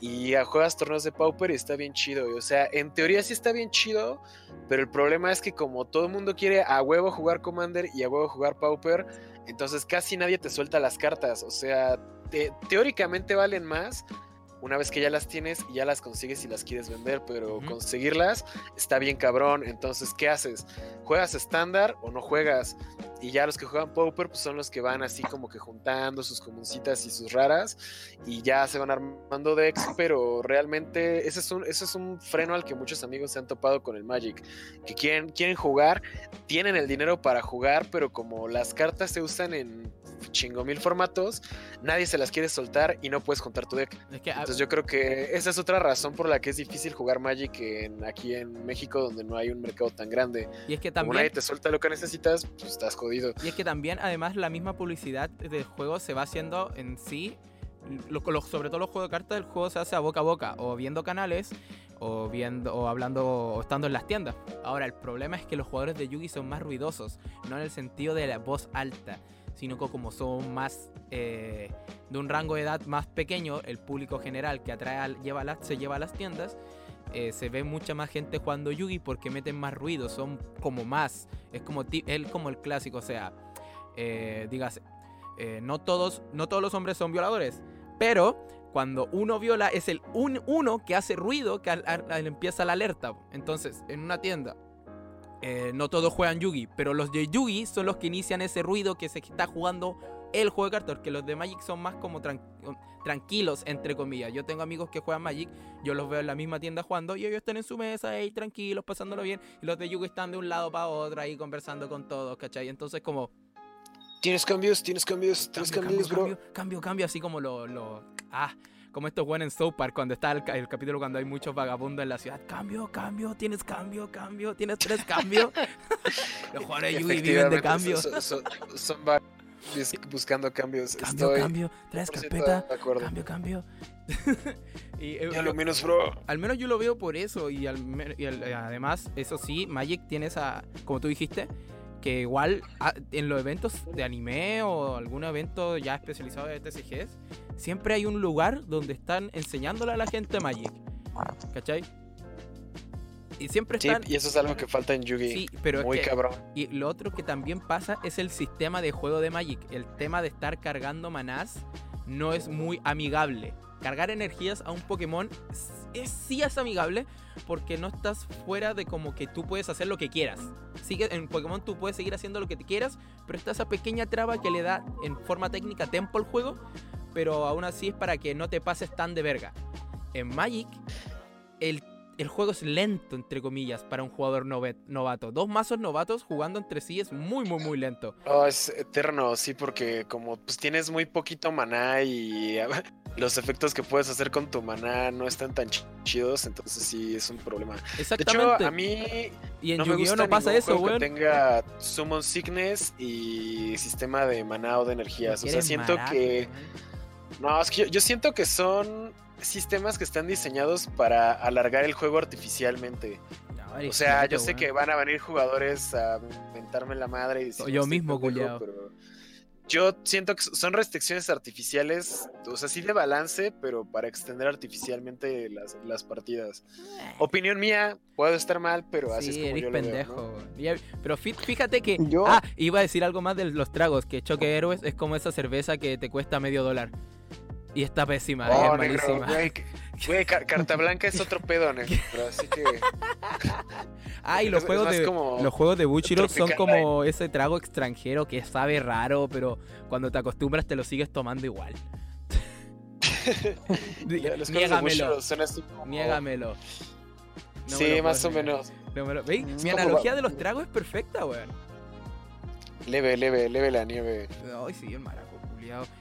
S2: Y juegas torneos de Pauper y está bien chido. O sea, en teoría sí está bien chido, pero el problema es que como todo el mundo quiere a huevo jugar Commander y a huevo jugar Pauper, entonces casi nadie te suelta las cartas. O sea, teóricamente valen más una vez que ya las tienes y ya las consigues y las quieres vender, pero conseguirlas está bien cabrón. Entonces, ¿qué haces? ¿Juegas estándar o no juegas? Y ya los que juegan Pauper pues son los que van así como que juntando sus comuncitas y sus raras y ya se van armando decks, pero realmente ese es un, ese es un freno al que muchos amigos se han topado con el Magic, que quieren, quieren jugar, tienen el dinero para jugar, pero como las cartas se usan en chingo mil formatos, nadie se las quiere soltar y no puedes juntar tu deck. Entonces yo creo que esa es otra razón por la que es difícil jugar Magic en, aquí en México donde no hay un mercado tan grande.
S1: Y es que también...
S2: Como nadie te suelta lo que necesitas, pues estás jodido
S1: y es que también, además, la misma publicidad del juego se va haciendo en sí. sobre todo los juegos de cartas, el juego se hace a boca a boca, o viendo canales, o viendo o hablando o estando en las tiendas. Ahora, el problema es que los jugadores de Yugi son más ruidosos, no en el sentido de la voz alta, sino que como son más eh, de un rango de edad más pequeño, el público general que atrae lleva se lleva a las tiendas, eh, se ve mucha más gente jugando Yugi porque meten más ruido, son como más, es como él como el clásico, o sea, eh, dígase, eh, no todos, no todos los hombres son violadores, pero cuando uno viola es el uno que hace ruido que empieza la alerta. Entonces, en una tienda, eh, no todos juegan Yugi, pero los de Yugi son los que inician ese ruido que se está jugando el juego de cartas, que los de Magic son más como tranquilos, entre comillas. Yo tengo amigos que juegan Magic, yo los veo en la misma tienda jugando y ellos están en su mesa ahí tranquilos, pasándolo bien, y los de Yugi están de un lado para otro ahí conversando con todos, ¿cachai? Entonces como...
S2: Tienes cambios, tienes cambios, tienes cambios,
S1: bro. Cambio, cambio, así como lo, lo... Ah, como estos buenos en South Park, cuando está el, capítulo cuando hay muchos vagabundos en la ciudad. Cambio, cambio, tienes cambio, cambio, tienes tres cambios. Los jugadores de Yugi viven de cambio.
S2: Son, buscando cambios.
S1: Cambio, cambio, tres carpeta, cambio, cambio.
S2: y, eh, lo menos, bro.
S1: Al menos yo lo veo por eso. Y, además, eso sí, Magic tiene esa, como tú dijiste, que igual ah, en los eventos de anime o algún evento ya especializado de TCGs, siempre hay un lugar donde están enseñándole a la gente Magic. ¿Cachai? Y siempre están.
S2: y eso es algo que falta en Yugi. Sí, pero Muy cabrón.
S1: Y lo otro que también pasa es el sistema de juego de Magic. El tema de estar cargando manás no es muy amigable. Cargar energías a un Pokémon es, sí es amigable porque no estás fuera de como que tú puedes hacer lo que quieras. Sigue, en Pokémon tú puedes seguir haciendo lo que te quieras, pero está esa pequeña traba que le da en forma técnica tempo al juego, pero aún así es para que no te pases tan de verga. En Magic, el el juego es lento, entre comillas, para un jugador novato. Dos mazos novatos jugando entre sí es muy, muy, muy lento.
S2: Oh, es eterno, sí, porque como pues tienes muy poquito maná y los efectos que puedes hacer con tu maná no están tan chidos, entonces sí es un problema.
S1: Exactamente.
S2: De hecho, a mí
S1: y en no me gusta no pasa eso,
S2: güey. Que tenga Summon Sickness y sistema de maná o de energías. O sea, siento que... No, es que yo siento que son sistemas que están diseñados para alargar el juego artificialmente. o sea, yo sé que van a venir jugadores a mentarme la madre y
S1: yo mismo, culiao.
S2: yo siento que son restricciones artificiales, o sea, sí de balance, pero para extender artificialmente las, partidas. Eh. Opinión mía, puedo estar mal, pero así es como yo pendejo. lo veo.
S1: Pero fíjate que... Ah, iba a decir algo más de los tragos, que Choque Héroes es como esa cerveza que te cuesta medio dólar. Y está pésima, oh, es malísima.
S2: Güey, Carta Blanca es otro pedo, negro. Así que.
S1: Ah, y los juegos, de, los juegos de Buchiro son como ese trago extranjero que sabe raro, pero cuando te acostumbras te lo sigues tomando igual. Niégamelo. Niégamelo.
S2: sí, más o menos.
S1: Mi analogía de los tragos es perfecta, weón.
S2: Leve, leve, leve la nieve.
S1: Ay, sí, el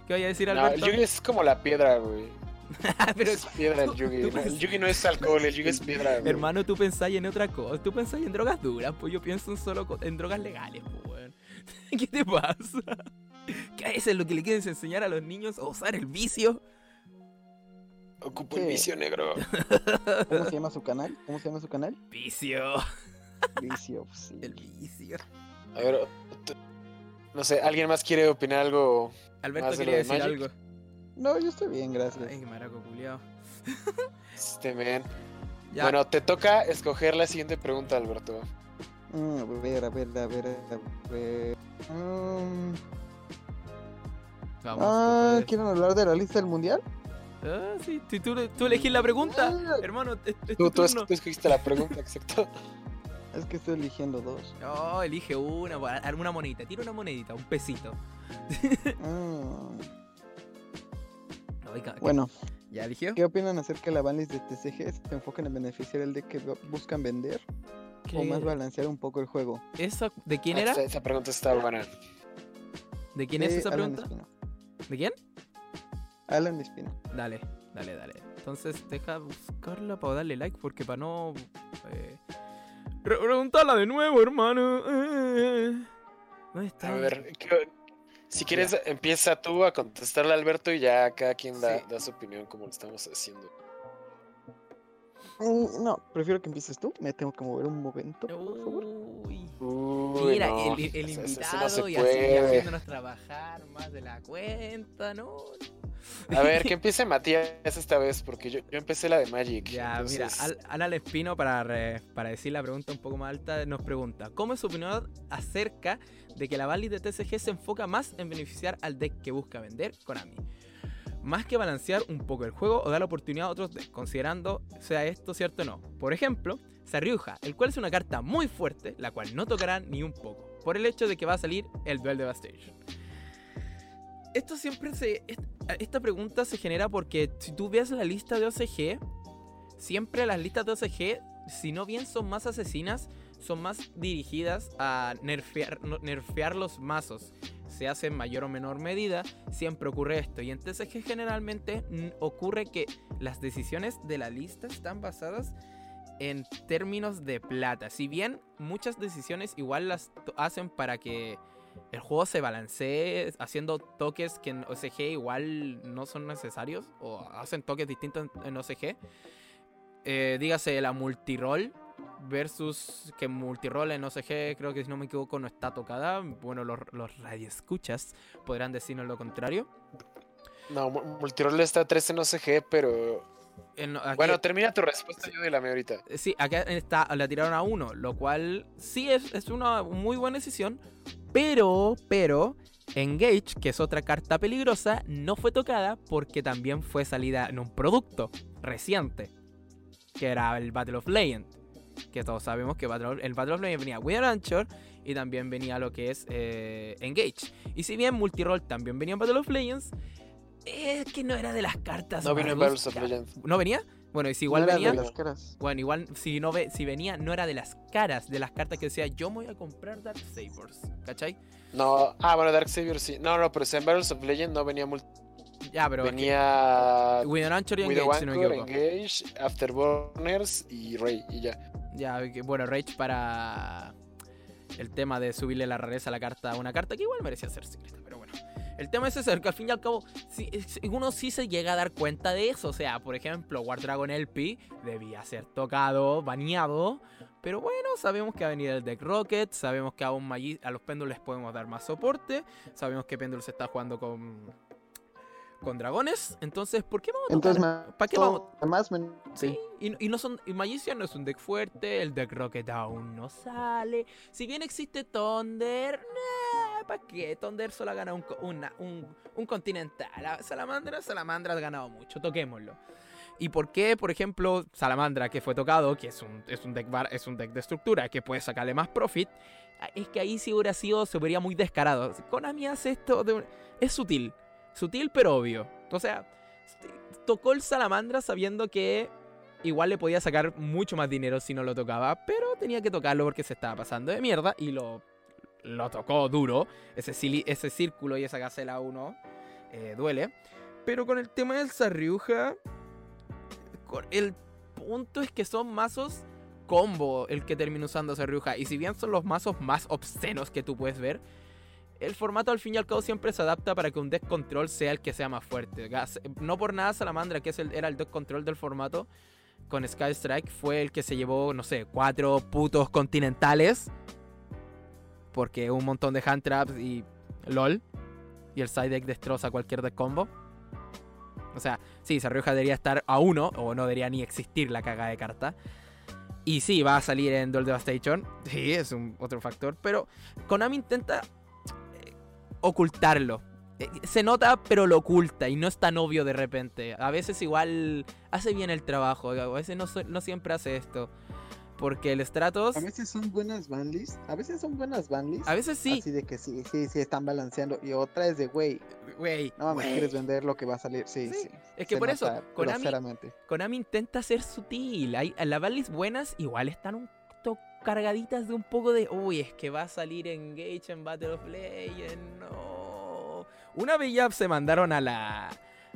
S1: ¿Qué vaya a decir Alberto?
S2: No, el Yugi es como la piedra, güey. Pero es piedra el Yugi. el Yugi no es alcohol, el Yugi es piedra. Güey.
S1: Hermano, tú pensás en otra cosa. Tú pensás en drogas duras, pues yo pienso en solo en drogas legales, pues, ¿Qué te pasa? ¿Qué es lo que le quieres enseñar a los niños? ¿A usar el vicio?
S2: Ocupo el vicio negro.
S3: ¿Cómo se llama su canal? ¿Cómo se llama su canal?
S1: Vicio.
S3: Vicio, sí.
S1: El vicio.
S2: A ver, no sé, ¿alguien más quiere opinar algo?
S1: Alberto quería decir algo.
S3: No, yo estoy bien, gracias.
S1: Ay, maraco culiao.
S2: Este men. Bueno, te toca escoger la siguiente pregunta, Alberto.
S3: Mm, a ver, a ver, a ver, a ver. Mm. Vamos, ah, ¿quieren hablar de la lista del mundial?
S1: Ah, sí, tú, tú, elegís la pregunta, ah. hermano.
S2: tú, tú, escogiste la pregunta, exacto.
S3: Es que estoy eligiendo dos.
S1: No, elige una, una monedita. Tira una monedita, un pesito.
S3: Bueno.
S1: ¿Ya eligió?
S3: ¿Qué opinan acerca de la banlist de TCG? ¿Se enfocan en beneficiar el de que buscan vender? ¿O más balancear un poco el juego?
S1: ¿Eso de quién era?
S2: Esa, pregunta está buena.
S1: ¿De quién es esa pregunta? ¿De quién?
S3: Alan Espino.
S1: Dale, dale, dale. Entonces deja buscarla para darle like porque para no... Eh, Preguntala de nuevo, hermano. Eh,
S2: está? A ver, si quieres, empieza tú a contestarle a Alberto y ya cada quien da, su opinión como lo estamos haciendo.
S3: No, prefiero que empieces tú. Me tengo que mover un momento, por favor.
S1: Uy.
S2: Uy,
S1: Mira,
S2: no,
S1: el, el
S2: eso- eso
S1: invitado
S2: no
S1: y así haciéndonos trabajar más de la cuenta, ¿no?
S2: A ver, que empiece Matías esta vez, porque yo, yo empecé la de Magic.
S1: Ya, mira,
S2: entonces-
S1: Al- Alan Espino, para, re- para decir la pregunta un poco más alta, nos pregunta: ¿Cómo es su opinión acerca de que la Bali de TCG se enfoca más en beneficiar al deck que busca vender Konami? Más que balancear un poco el juego o dar la oportunidad a otros decks, considerando sea esto cierto o no. Por ejemplo, Sarryuja, el cual es una carta muy fuerte, la cual no tocará ni un poco, por el hecho de que va a salir el Duel Devastation. Esto siempre se. est- Esta pregunta se genera porque si tú ves la lista de OCG, siempre las listas de OCG, si no bien son más asesinas, son más dirigidas a nerfear, nerfear los mazos. Se hace en mayor o menor medida, siempre ocurre esto. Y en TCG generalmente ocurre que las decisiones de la lista están basadas en términos de plata. Si bien muchas decisiones igual las hacen para que el juego se balancee haciendo toques que en OCG igual no son necesarios o hacen toques distintos en, OCG. Eh, dígase la multiroll versus que multiroll en OCG creo que si no me equivoco no está tocada. Bueno, los, los radioescuchas podrán decirnos lo contrario.
S2: No, mu- Multiroll está 3 en OCG, pero.
S1: En- aquí-
S2: Bueno, termina tu respuesta, yo de la mía ahorita.
S1: Sí, acá está, la tiraron a uno, lo cual sí es, es una muy buena decisión, pero, pero, Engage, que es otra carta peligrosa, no fue tocada porque también fue salida en un producto reciente, que era el Battle of Legend, que todos sabemos que Battle- el Battle of Legend venía Winter Anchor y también venía lo que es eh, Engage. Y si bien Multiroll también venía en Battle of Legends, es que no era de las cartas.
S2: No vino en Battles of. Legends.
S1: ¿No venía? Bueno, y si igual
S3: No era
S1: venía...
S3: de las caras.
S1: Bueno, igual si no ve, si venía, no era de las caras, de las cartas que decía yo me voy a comprar Dark Sabers, ¿cachai?
S2: No, ah, bueno, Dark Savior sí. No, no, pero si en Battles of Legend no venía multi.
S1: Ya, pero
S2: venía.
S1: Winter Anchor y Engage, si no me
S2: Anchor,
S1: equivoco.
S2: Engage, Afterburners y Rey, y ya.
S1: Ya, bueno, Rage para el tema de subirle la rareza a la carta, una carta que igual merecía ser secreta, pero bueno. El tema es ese, que al fin y al cabo, es- uno sí se llega a dar cuenta de eso. O sea, por ejemplo, War Dragon LP debía ser tocado, baneado. Pero bueno, sabemos que va a venir el deck Rocket, sabemos que a, un Magi- a los péndulos les podemos dar más soporte, sabemos que Péndulo se está jugando con, con dragones. Entonces, ¿por qué vamos a
S3: Entonces,
S1: ¿Para qué vamos?
S3: Me...
S1: Sí, y, y no son. Y Magician no es un deck fuerte, el deck Rocket aún no sale. Si bien existe Thunder, ¿para qué? Thunder solo ha ganado un, una- un, un continental. Salamandra, Salamandra ha ganado mucho, toquémoslo. ¿Y por qué, por ejemplo, Salamandra, que fue tocado, que es un, es un, deck, bar- es un deck de estructura, que puede sacarle más profit? ah, Es que ahí sí hubiera sido, se vería muy descarado. Konami hace esto, de es sutil, sutil pero obvio. O sea, tocó el Salamandra sabiendo que igual le podía sacar mucho más dinero si no lo tocaba, pero tenía que tocarlo porque se estaba pasando de mierda y lo, lo tocó duro. Ese, ese círculo y esa gacela 1 eh, duele. Pero con el tema del Sarriuja, el punto es que son mazos combo el que termina usando Sarriuja. Y si bien son los mazos más obscenos que tú puedes ver, el formato al fin y al cabo siempre se adapta para que un deck control sea el que sea más fuerte. No por nada Salamandra, que es el- era el deck control del formato, con Sky Strike fue el que se llevó, no sé, cuatro putos continentales. Porque un montón de hand traps y LOL. Y el side deck destroza cualquier deck combo. O sea, sí, Sarrioja debería estar a uno, o no debería ni existir la caga de carta. Y sí, va a salir en Duel Devastation. Sí, es un otro factor. Pero Konami intenta ocultarlo. Eh, Se nota, pero lo oculta y no es tan obvio de repente. A veces igual hace bien el trabajo, a veces no, no siempre hace esto. Porque el Stratos,
S3: A veces son buenas banlists, a veces son buenas banlists.
S1: a veces sí,
S3: Así de que sí, sí, sí están balanceando. Y otra es de, güey,
S1: güey,
S3: no mames,
S1: güey.
S3: quieres vender lo que va a salir. Sí,
S1: Sí,
S3: sí.
S1: es que
S3: se
S1: por eso, Konami. Konami intenta ser sutil. Hay, las balis buenas igual están un cargaditas de un poco de. Uy, es que va a salir Engage en Battle of Legends. No. Una vez ya se mandaron a la.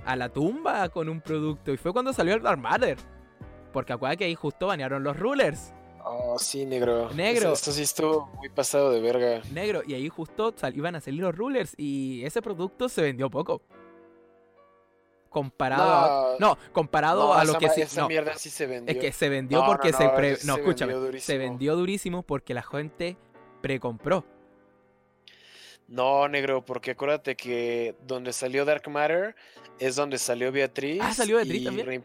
S1: a la tumba con un producto. Y fue cuando salió el Dark Matter. Porque acuérdate que ahí justo banearon los rulers.
S2: Oh, sí, negro.
S1: Negro.
S2: Esto, esto sí estuvo muy pasado de verga.
S1: Negro. Y ahí justo sal- iban a salir los rulers. Y ese producto se vendió poco. Comparado a, no, comparado a lo que
S2: sí, esa mierda sí se vendió.
S1: Es que se vendió porque se pre, no, escúchame, se vendió durísimo porque la gente precompró.
S2: No, negro, porque acuérdate que donde salió Dark Matter es donde salió Beatriz.
S1: Ah, salió Beatriz también.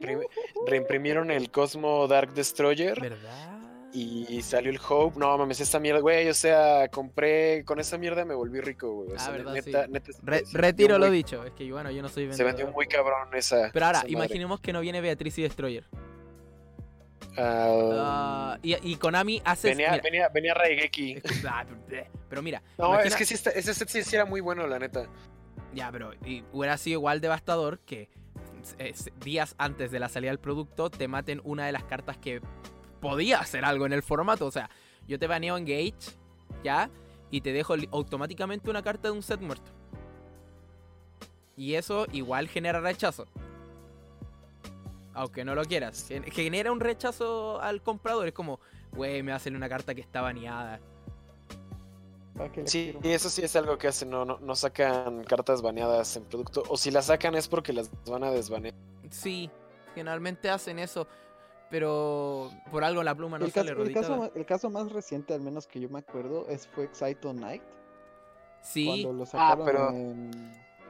S2: reimprimieron el Cosmo Dark Destroyer.
S1: ¿Verdad?
S2: Y salió el Hope. No mames, esta mierda, güey. O sea, compré. Con esa mierda me volví rico, güey.
S1: ah, verdad, neta, neta, retiro lo dicho. Es que bueno, yo no soy
S2: vendedor. Se vendió muy cabrón esa.
S1: Pero ahora, imaginemos que no viene Beatriz y Destroyer. Uh, y, y, Konami hace.
S2: Venía, mira, venía, venía Raigeki.
S1: Ah, pero mira.
S2: No, es que sí, ese set sí, era muy bueno, la neta.
S1: Ya, pero hubiera sido igual devastador que días antes de la salida del producto te maten una de las cartas que podía hacer algo en el formato. O sea, yo te baneo Engage, ¿ya? Y te dejo automáticamente una carta de un set muerto. Y eso igual genera rechazo. Aunque no lo quieras. Genera un rechazo al comprador. Es como, güey, me hacen una carta que está baneada.
S2: Sí, y eso sí es algo que hacen, no, no, no, sacan cartas baneadas en producto. O si las sacan es porque las van a desbanear.
S1: Sí, generalmente hacen eso pero por algo la pluma no
S3: el
S1: sale
S3: caso, el caso, el caso, más reciente, al menos que yo me acuerdo, es fue Excito Night.
S1: Sí.
S3: Cuando lo ah,
S2: pero,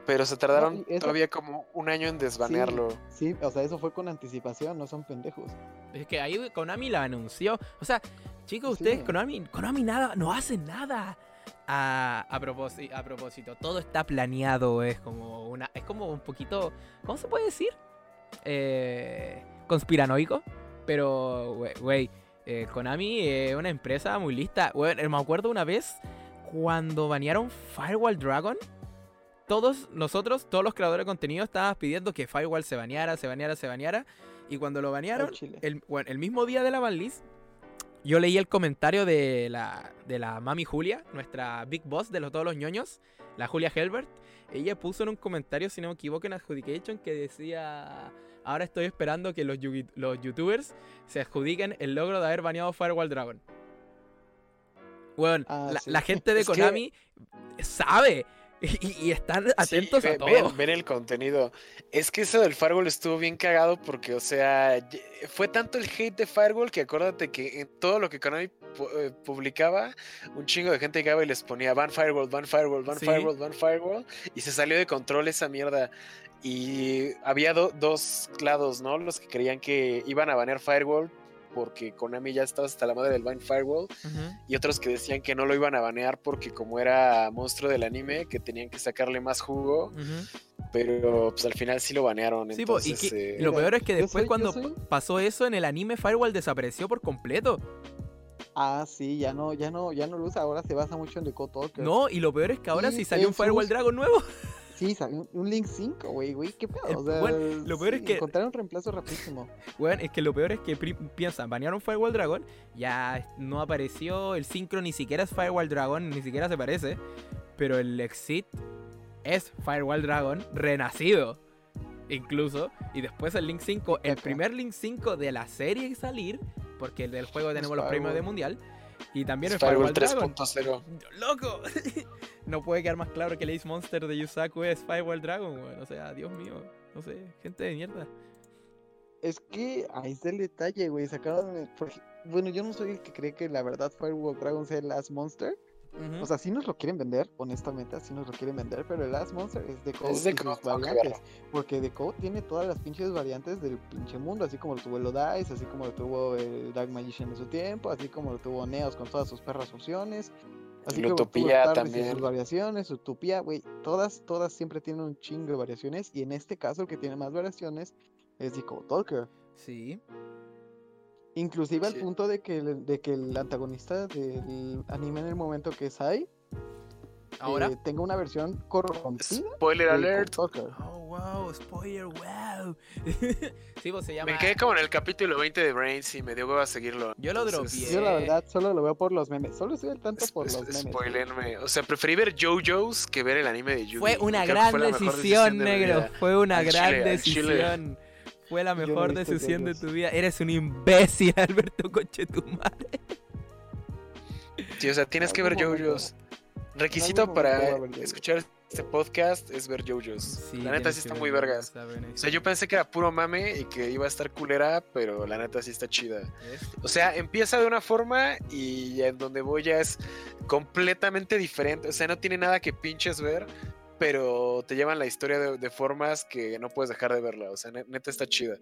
S2: pero se tardaron todavía como un año en desbanearlo.
S3: Sí, o sea, eso fue con anticipación, no son pendejos.
S1: Es que ahí Konami la anunció. O sea, chicos, ustedes, Konami, Konami nada, no hace nada. A, a, propósito, a propósito, todo está planeado, es como una, es como un poquito, ¿cómo se puede decir? Eh, conspiranoico. Pero, güey, eh, Konami es una empresa muy lista. me acuerdo una vez cuando banearon Firewall Dragon. Todos nosotros, todos los creadores de contenido, estábamos pidiendo que Firewall se baneara, se baneara, se baneara. Y cuando lo banearon, el, el, mismo día de la banlist, yo leí el comentario de la, de la mami Julia, nuestra big boss de los, todos los ñoños, la Julia Helbert. Ella puso en un comentario, si no me equivoco, en Adjudication que decía Ahora estoy esperando que los, los youtubers se adjudiquen el logro de haber baneado Firewall Dragon. Bueno, ah, la, gente de Konami sabe. Y, están atentos a todo.
S2: Ven, el contenido. Es que eso del Firewall estuvo bien cagado porque, o sea, fue tanto el hate de Firewall que acuérdate que en todo lo que Konami eh, publicaba, un chingo de gente llegaba y les ponía ban Firewall, ban Firewall, ban Firewall, ban Firewall. Y se salió de control esa mierda. Y había dos lados, ¿no? Los que creían que iban a banear Firewall porque Konami ya estaba hasta la madre del Ban Firewall. Y otros que decían que no lo iban a banear porque como era monstruo del anime, que tenían que sacarle más jugo. Pero pues al final sí lo banearon. Sí, entonces,
S1: y, lo peor es que después cuando pasó eso en el anime, Firewall desapareció por completo.
S3: Ah, sí, ya no, ya no, ya no lo usa, ahora se basa mucho en The Code
S1: No, y lo peor es que ahora sí, salió un Firewall Dragon nuevo.
S3: Sí, salió un Link 5, güey, güey, qué pedo. O sea,
S1: lo peor es que.
S3: Encontraron un reemplazo rapidísimo.
S1: Bueno, es que lo peor es que piensan, banearon Firewall Dragon, ya no apareció el Synchro, ni siquiera es Firewall Dragon, ni siquiera se parece. Pero el Exit es Firewall Dragon renacido. Incluso. Y después el Link 5, el primer Link 5 de la serie salir, porque el del juego tenemos los premios de mundial. Y también el Firewall, Firewall 3.0. ¡Loco! no puede quedar más claro que el Ace Monster de Yusaku es Firewall Dragon, O sea, Dios mío. No sé, gente de mierda.
S3: Es que ahí está el detalle, güey. Sacaron. Bueno, yo no soy el que cree que la verdad Firewall Dragon sea el Last Monster. O sea, sí nos lo quieren vender, honestamente, así nos lo quieren vender, pero el Last Monster es de Code y sus variantes. Porque The Code tiene todas las pinches variantes del pinche mundo, así como lo tuvo el Dice, así como lo tuvo el Dark Magician en su tiempo, así como lo tuvo Neos con todas sus perras opciones. Así
S2: que Utopía también.
S3: Sus variaciones, Utopía, güey, todas, todas siempre tienen un chingo de variaciones. Y en este caso, el que tiene más variaciones es The Code Talker.
S1: Sí.
S3: Inclusive al punto de que, el, de que el antagonista del anime en el momento que es ahí
S1: ahora
S3: eh, tenga una versión corrompida.
S2: Spoiler alert.
S1: Oh wow, spoiler, wow. sí, vos se llama.
S2: Me quedé como en el capítulo 20 de Brains y me dio a seguirlo.
S1: Yo lo dropeé.
S3: Yo la verdad solo lo veo por los memes. Solo estoy al tanto por los memes.
S2: Spoilerme. O sea, preferí ver JoJo's que ver el anime de Yu.
S1: Fue una gran decisión, negro. Fue una gran decisión. Fue la mejor decisión de tu vida. Eres un imbécil, Alberto Conchetumare.
S2: Sí, o sea, tienes que ver JoJo's. Requisito para escuchar este podcast es ver JoJo's. la neta sí está muy vergas. O sea, yo pensé que era puro mame y que iba a estar culera, pero la neta sí está chida. O sea, empieza de una forma y en donde voy ya es completamente diferente. O sea, no tiene nada que pinches ver, pero te llevan la historia de, formas que no puedes dejar de verla. O sea, neta está chida.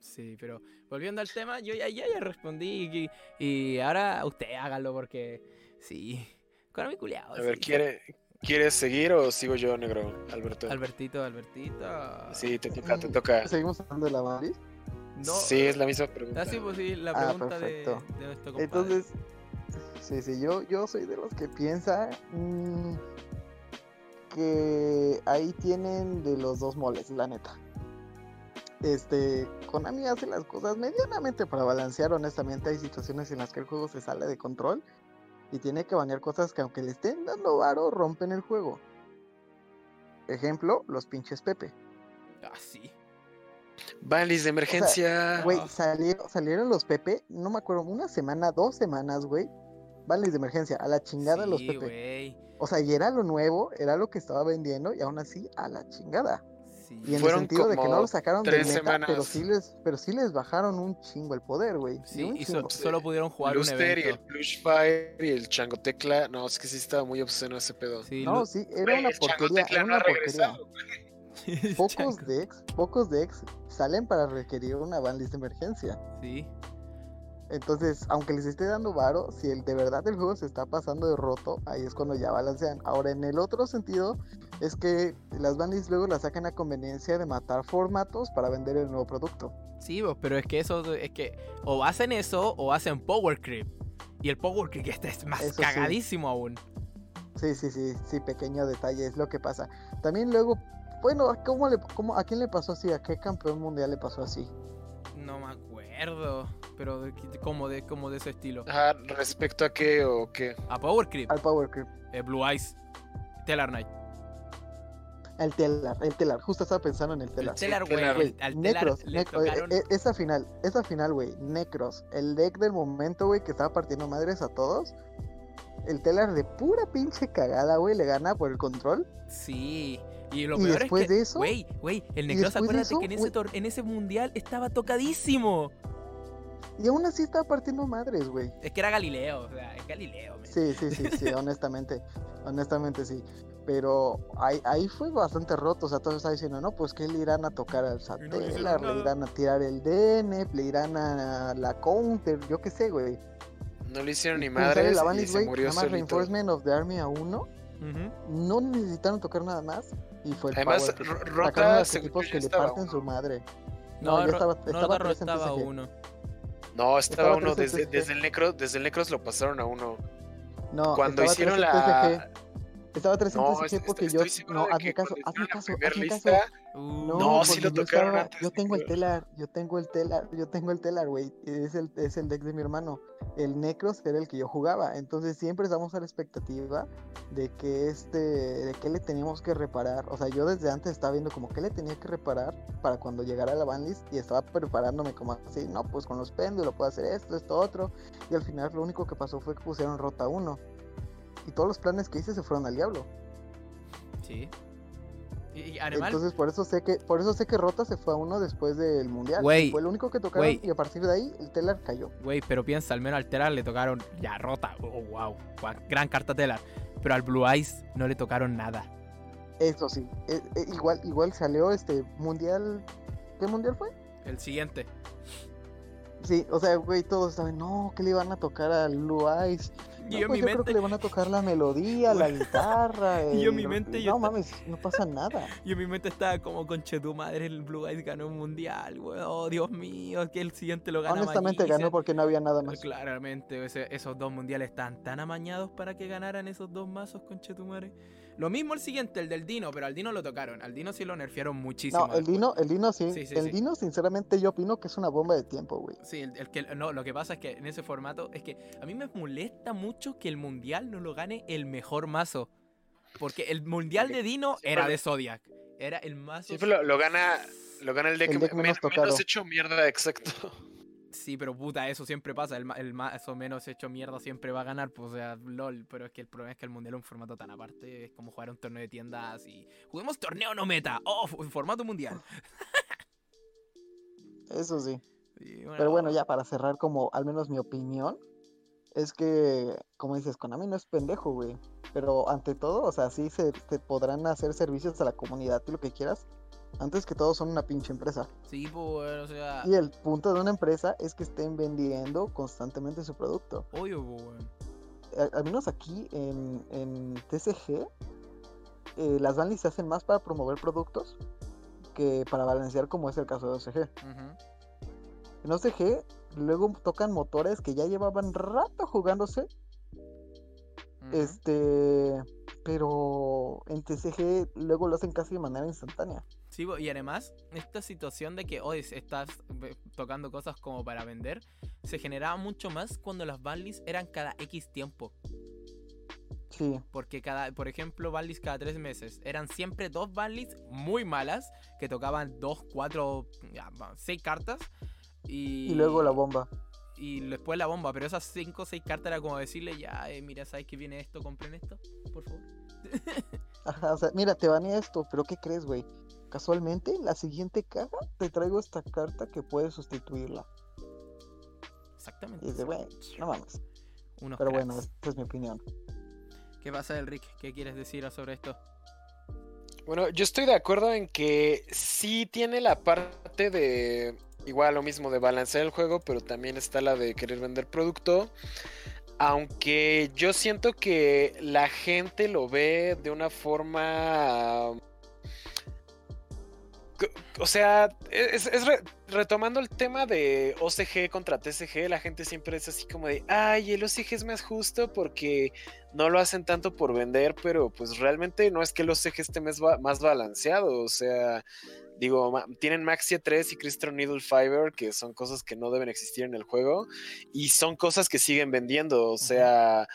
S1: Sí, pero volviendo al tema, yo ya, ya, respondí y, y, ahora usted hágalo porque sí. Con mi culiado.
S2: A ver, quiere, ¿Quieres seguir o sigo yo, negro, Alberto?
S1: Albertito, Albertito.
S2: Sí, te toca, te toca.
S3: ¿Seguimos hablando de la Maris?
S2: No. Sí, es la misma pregunta.
S1: Ah, sí, pues sí, la ah, pregunta de, de
S3: Entonces, sí, sí, yo, yo soy de los que piensa mm, que ahí tienen de los dos moles, la neta. Este, Konami hace las cosas medianamente para balancear, honestamente hay situaciones en las que el juego se sale de control y tiene que banear cosas que aunque le estén dando varo, rompen el juego. Ejemplo, los pinches Pepe.
S1: Ah, sí.
S2: Balis de emergencia.
S3: Güey, salieron, los Pepe, no me acuerdo, una semana, dos semanas, güey. Balis de emergencia, a la chingada los Pepe. O sea, y era lo nuevo, era lo que estaba vendiendo, y aún así, a la chingada. Y en el sentido de que no lo sacaron de meta, pero sí les, pero sí les bajaron un chingo el poder, güey.
S1: Sí, y solo pudieron jugar
S2: un evento. y el Plushfire y el Changotecla, no, es que sí estaba muy obsceno ese pedo.
S3: no, sí, era una porquería, era una porquería. pocos decks, pocos decks salen para requerir una banlist de emergencia.
S1: Sí.
S3: Entonces, aunque les esté dando varo, si el, de verdad el juego se está pasando de roto, ahí es cuando ya balancean. Ahora, en el otro sentido, es que las bandas luego la sacan a conveniencia de matar formatos para vender el nuevo producto.
S1: Sí, pero es que eso es que o hacen eso o hacen Power Creep. Y el Power Creep este es más cagadísimo aún.
S3: Sí, sí, sí, sí, pequeño detalle, es lo que pasa. También luego, bueno, ¿cómo le, cómo, ¿a quién le pasó así? ¿A qué campeón mundial le pasó así?
S1: No me acuerdo, pero de, como, de, como de ese estilo.
S2: Ajá, ¿respecto a qué o qué?
S1: A Power Creep.
S3: Al Power Creep.
S1: Eh, Blue Eyes. Telar Knight.
S3: El telar, el telar, justo estaba pensando en el telar.
S1: El telar, güey.
S3: Necros, eh, eh, esa final, esa final, güey. Necros, el deck del momento, güey, que estaba partiendo madres a todos. El telar de pura pinche cagada, güey, le gana por el control.
S1: Sí. Y lo peor es que, de eso, güey, güey, el Necros, acuérdate que en ese, en ese mundial estaba tocadísimo.
S3: Y aún así estaba partiendo madres, güey.
S1: Es que era Galileo, o sea, es Galileo.
S3: Sí, sí, sí, sí, honestamente. honestamente sí. Pero ahí, ahí fue bastante roto. O sea, todos estaban diciendo, no, pues que le irán a tocar al Satellar, le irán a tirar el DN, le irán a la Counter, yo qué sé, güey.
S2: No le hicieron ni madres y se murió
S3: Nada más Reinforcement of the Army a uno. No necesitaron tocar nada más. Y fue el
S2: Además,
S3: power.
S2: Rota
S3: los equipos que le parten su madre.
S1: No, no ya estaba, estaba, estaba uno.
S2: No, estaba, uno desde, desde, el Necros, desde el Necros lo pasaron a uno. No, cuando hicieron la.
S3: Estaba 300 no, porque yo. No, hazme caso, hazme caso, hazme caso.
S2: no, no sí lo tocaron
S3: yo, tengo el telar, yo tengo el telar, yo tengo el telar, güey. Es el, es el deck de mi hermano. El Necros era el que yo jugaba. Entonces siempre estamos a la expectativa de que este. de qué le teníamos que reparar. O sea, yo desde antes estaba viendo como qué le tenía que reparar para cuando llegara la banlist y estaba preparándome como así, no, pues con los péndulos puedo hacer esto, esto, otro. Y al final lo único que pasó fue que pusieron rota 1 y todos los planes que hice se fueron al diablo.
S1: Sí.
S3: Y, Entonces por eso sé que por eso sé que Rota se fue a uno después del mundial. fue el único que tocaron y a partir de ahí el Telar cayó.
S1: Güey, pero piensa, al menos al Telar le tocaron ya Rota. Oh, wow. Gran carta Telar. Pero al Blue Eyes no le tocaron nada.
S3: Eso sí. E, e, igual, igual salió este mundial. ¿Qué mundial fue?
S1: El siguiente.
S3: Sí, o sea, güey, todos saben, no, que le iban a tocar al Blue Eyes. Y yo, pues mi mente... creo que le van a tocar la melodía, la guitarra.
S1: Yo mi mente.
S3: No mames, no pasa nada.
S1: Y en mi mente estaba como con tu madre, el Blue Eyes ganó un mundial, güey. Oh, Dios mío, que el siguiente lo gana.
S3: Honestamente ganó porque no había nada más.
S1: Claramente, esos dos mundiales están tan amañados para que ganaran esos dos mazos con madre. Lo mismo el siguiente, el del Dino, pero al Dino lo tocaron. Al Dino sí lo nerfearon muchísimo.
S3: No, el Dino, el Dino sí. el Dino, sinceramente, yo opino que es una bomba de tiempo, güey.
S1: Sí, el, que, no, lo que pasa es que en ese formato es que a mí me molesta mucho que el mundial no lo gane el mejor mazo. Porque el mundial de Dino era de Zodiac. Era el mazo.
S2: Sí, lo, lo, gana, lo gana el deck, el deck menos, hecho mierda, exacto.
S1: Sí, pero puta, eso siempre pasa. El, el más o menos hecho mierda siempre va a ganar. Pues, o sea, LOL. Pero es que el problema es que el mundial es un formato tan aparte. Es como jugar un torneo de tiendas y. Juguemos torneo no meta. Oh, formato mundial.
S3: Eso sí. Pero bueno, ya para cerrar, como al menos mi opinión, es que, como dices, Konami no es pendejo, güey. Pero ante todo, o sea, sí se, podrán hacer servicios a la comunidad y lo que quieras. Antes que todo son una pinche empresa.
S1: Sí, pues, o sea.
S3: Y el punto de una empresa es que estén vendiendo constantemente su producto.
S1: Obvio, güey.
S3: Al, menos aquí en, en TCG, eh, las banlis se hacen más para promover productos que para balancear, como es el caso de OCG. En OCG, luego tocan motores que ya llevaban rato jugándose. Este, pero en TCG luego lo hacen casi de manera instantánea.
S1: Sí, y además, esta situación de que hoy estás tocando cosas como para vender, se generaba mucho más cuando las banlis eran cada X tiempo.
S3: Sí.
S1: Porque cada, por ejemplo, banlis cada tres meses. Eran siempre dos banlis muy malas que tocaban dos, cuatro, seis cartas. Y,
S3: luego la bomba.
S1: Y después la bomba, pero esas 5 o 6 cartas era como decirle, ya, eh, mira, ¿sabes que viene esto? Compren esto, por favor.
S3: Ajá, o sea, mira, te van esto, pero ¿qué crees, güey? Casualmente, la siguiente caja te traigo esta carta que puedes sustituirla.
S1: Exactamente.
S3: Y dice, güey, no mames. pero bueno, esta es mi opinión.
S1: ¿Qué pasa, Enrique? ¿Qué quieres decir sobre esto?
S2: Bueno, yo estoy de acuerdo en que sí tiene la parte de igual lo mismo de balancear el juego, pero también está la de querer vender producto. Aunque yo siento que la gente lo ve de una forma o sea, es, retomando el tema de OCG contra TCG, la gente siempre es así como de, ay, el OCG es más justo porque no lo hacen tanto por vender, pero pues realmente no es que el OCG esté más, más balanceado, o sea, digo, tienen Maxia 3 y Crystal Needle Fiber, que son cosas que no deben existir en el juego, y son cosas que siguen vendiendo, o sea,